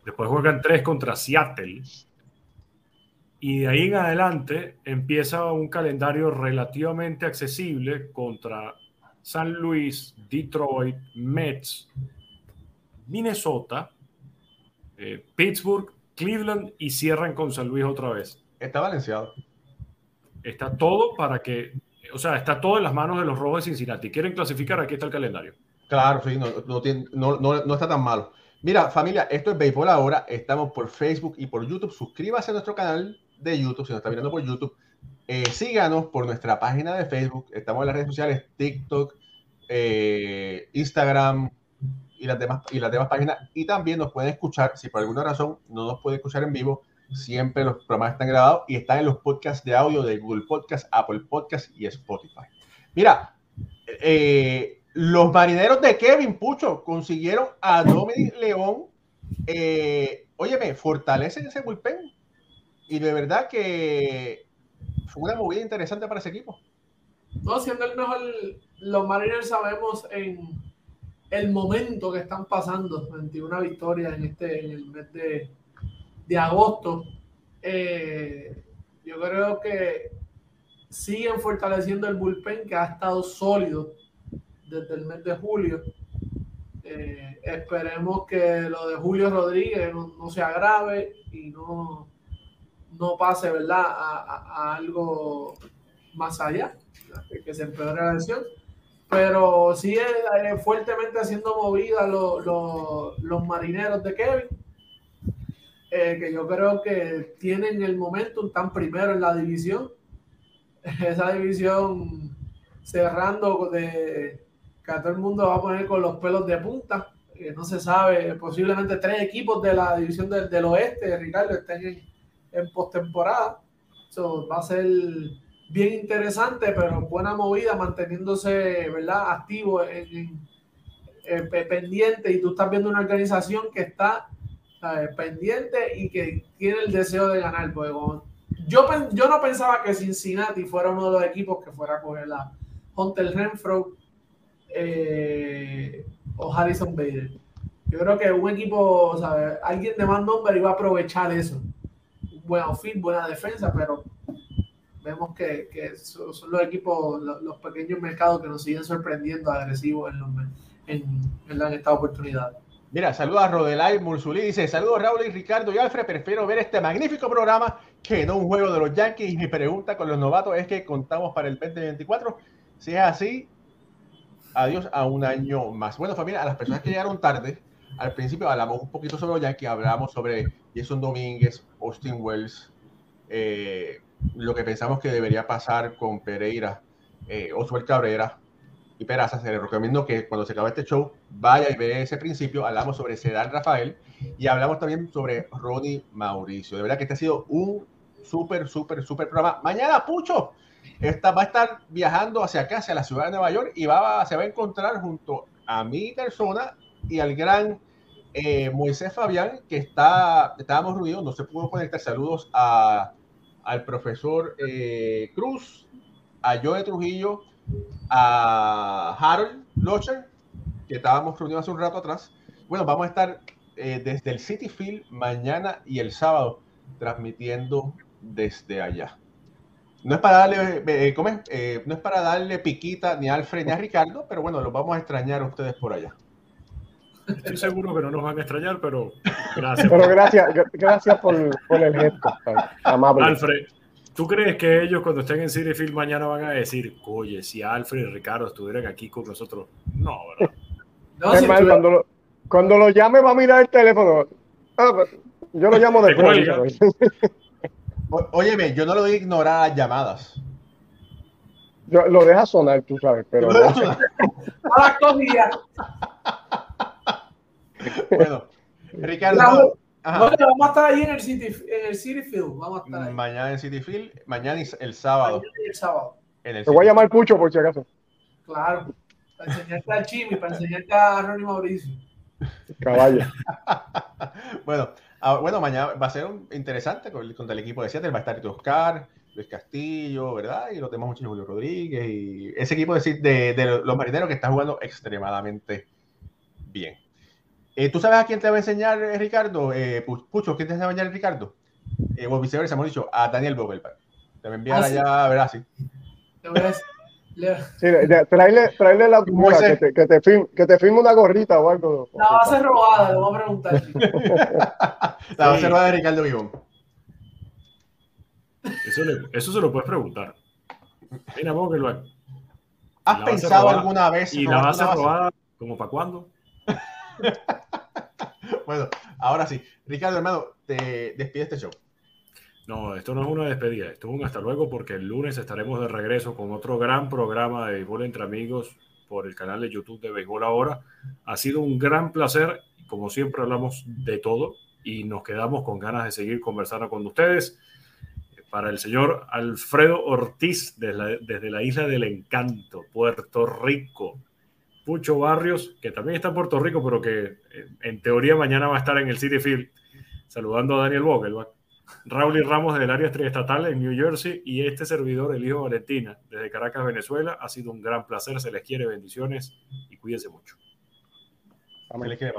[SPEAKER 2] Después juegan tres contra Seattle. Y de ahí en adelante empieza un calendario relativamente accesible contra San Luis, Detroit, Mets, Minnesota, eh, Pittsburgh, Cleveland y cierran con San Luis otra vez.
[SPEAKER 1] Está balanceado.
[SPEAKER 2] Está todo para que, o sea, está todo en las manos de los rojos de Cincinnati. ¿Quieren clasificar? Aquí está el calendario.
[SPEAKER 1] Claro, sí, no, no, está tan malo. Mira, familia, esto es Béisbol ahora. Estamos por Facebook y por YouTube. Suscríbase a nuestro canal de YouTube si nos está mirando por YouTube. Eh, síganos por nuestra página de Facebook. Estamos en las redes sociales TikTok, eh, Instagram y las, demás, y las demás páginas. Y también nos pueden escuchar, si por alguna razón no nos puede escuchar en vivo, Siempre los programas están grabados y están en los podcasts de audio de Google Podcast, Apple Podcast y Spotify. Mira, eh, los marineros de Kevin Pucho consiguieron a Dominic León. Eh, óyeme, fortalecen ese bullpen. Y de verdad que fue una movida interesante para ese equipo.
[SPEAKER 4] No, siendo el mejor, los Mariners sabemos en el momento que están pasando, 21 victorias en este en el mes de, de agosto. Eh, yo creo que siguen fortaleciendo el bullpen que ha estado sólido desde el mes de julio. Eh, esperemos que lo de Julio Rodríguez no, se agrave y no, no pase ¿verdad? A, algo más allá, que se empeore la lesión. Pero sigue eh, fuertemente haciendo movida los marineros de Kevin. Eh, que yo creo que tienen el momentum tan primero en la división. Esa división cerrando de que a todo el mundo va a poner con los pelos de punta. no se sabe, posiblemente tres equipos de la división del, oeste, Ricardo, estén en, en postemporada. Eso va a ser bien interesante, pero buena movida, manteniéndose ¿verdad? activo, en, pendiente. Y tú estás viendo una organización que está pendiente y que tiene el deseo de ganar. Pues, yo, yo no pensaba que Cincinnati fuera uno de los equipos que fuera a coger la Hunter Renfro eh, o Harrison Bader. Yo creo que un equipo, alguien de más nombre iba a aprovechar eso. Buen outfit, buena defensa, pero vemos que, son los equipos, los, pequeños mercados que nos siguen sorprendiendo agresivos en, en, esta oportunidad.
[SPEAKER 1] Mira, saludos a Rodelay Mursulí, dice, saludos Raúl y Ricardo y Alfred, prefiero ver este magnífico programa que no un juego de los Yankees. Y mi pregunta con los novatos es que contamos para el 2024. Si es así, adiós a un año más. Bueno, familia, a las personas que llegaron tarde, al principio hablamos un poquito sobre los Yankees, hablamos sobre Jason Domínguez, Austin Wells, eh, lo que pensamos que debería pasar con Pereira, eh, Oswald Cabrera y Peraza. Se les recomiendo que cuando se acabe este show vaya y vea ese principio. Hablamos sobre Sedán Rafael y hablamos también sobre Ronnie Mauricio. De verdad que este ha sido un súper, súper, súper programa. Mañana, Pucho, esta, va a estar viajando hacia acá, hacia la ciudad de Nueva York y va, se va a encontrar junto a mi persona y al gran eh, Moisés Fabián, que está, estábamos reunidos, no se pudo conectar. Saludos a al profesor eh, Cruz, a Joe Trujillo, a Harold Locher, que estábamos reunidos hace un rato atrás. Bueno, vamos a estar eh, desde el City Field mañana y el sábado transmitiendo desde allá. No es para darle, no es para darle piquita ni a Alfred ni a Ricardo, pero bueno, los vamos a extrañar a ustedes por allá.
[SPEAKER 2] Estoy seguro que no nos van a extrañar, pero gracias.
[SPEAKER 3] Pero gracias, gracias por, el gesto, amable.
[SPEAKER 2] Alfred, ¿tú crees que ellos cuando estén en Cinefield mañana van a decir, oye, si Alfred y Ricardo estuvieran aquí con nosotros? No, ¿verdad?
[SPEAKER 3] No, cuando, lo, cuando lo llame va a mirar el teléfono. Ah, pues, yo lo llamo después.
[SPEAKER 1] Óyeme, yo no lo voy a ignorar las llamadas.
[SPEAKER 3] lo deja sonar, tú sabes, pero. No.
[SPEAKER 4] a
[SPEAKER 1] bueno, Ricardo.
[SPEAKER 4] vamos a estar ahí en el City, en el City Field. Vamos a estar ahí.
[SPEAKER 1] Mañana en City Field, mañana el sábado.
[SPEAKER 4] Mañana el sábado.
[SPEAKER 3] Te voy a llamar Pucho por si acaso.
[SPEAKER 4] Claro, para enseñarte a Chimi, para enseñarte a Ronnie Mauricio.
[SPEAKER 3] Caballo.
[SPEAKER 1] bueno, ah, bueno, mañana va a ser un interesante contra el equipo de Seattle. Va a estar Oscar, Luis Castillo, ¿verdad? Y los demás muchachos, Julio Rodríguez. Y ese equipo de, de, de los marineros que está jugando extremadamente bien. Eh, ¿Tú sabes a quién te va a enseñar eh, Ricardo? Eh, Pucho, ¿quién te va a enseñar Ricardo? Eh, o viceversa, hemos dicho, a Daniel Vogelbach. Te va a enviar ah, allá, a ver así.
[SPEAKER 3] Sí, traerle, traerle la que te, que, te firme, que te firme una gorrita o algo.
[SPEAKER 4] La base robada, le voy a preguntar.
[SPEAKER 1] la base robada de Ricardo Vivón.
[SPEAKER 2] Eso, eso se lo puedes preguntar. Mira, Vogelbach.
[SPEAKER 1] ¿Has pensado alguna vez?
[SPEAKER 2] ¿Y la base robada, como para cuándo?
[SPEAKER 1] bueno, ahora sí. Ricardo, hermano, te despide este show.
[SPEAKER 2] No, esto no es una despedida, esto es un hasta luego porque el lunes estaremos de regreso con otro gran programa de béisbol entre amigos por el canal de YouTube de Béisbol Ahora. Ha sido un gran placer, como siempre hablamos de todo y nos quedamos con ganas de seguir conversando con ustedes. Para el señor Alfredo Ortiz desde desde la Isla del Encanto, Puerto Rico, Pucho Barrios, que también está en Puerto Rico, pero que eh, en teoría mañana va a estar en el City Field, saludando a Daniel Vogel, Raúl y Ramos del área estatal en New Jersey y este servidor, el hijo Valentina, desde Caracas, Venezuela. Ha sido un gran placer, se les quiere, bendiciones y cuídense mucho.
[SPEAKER 1] Quiere,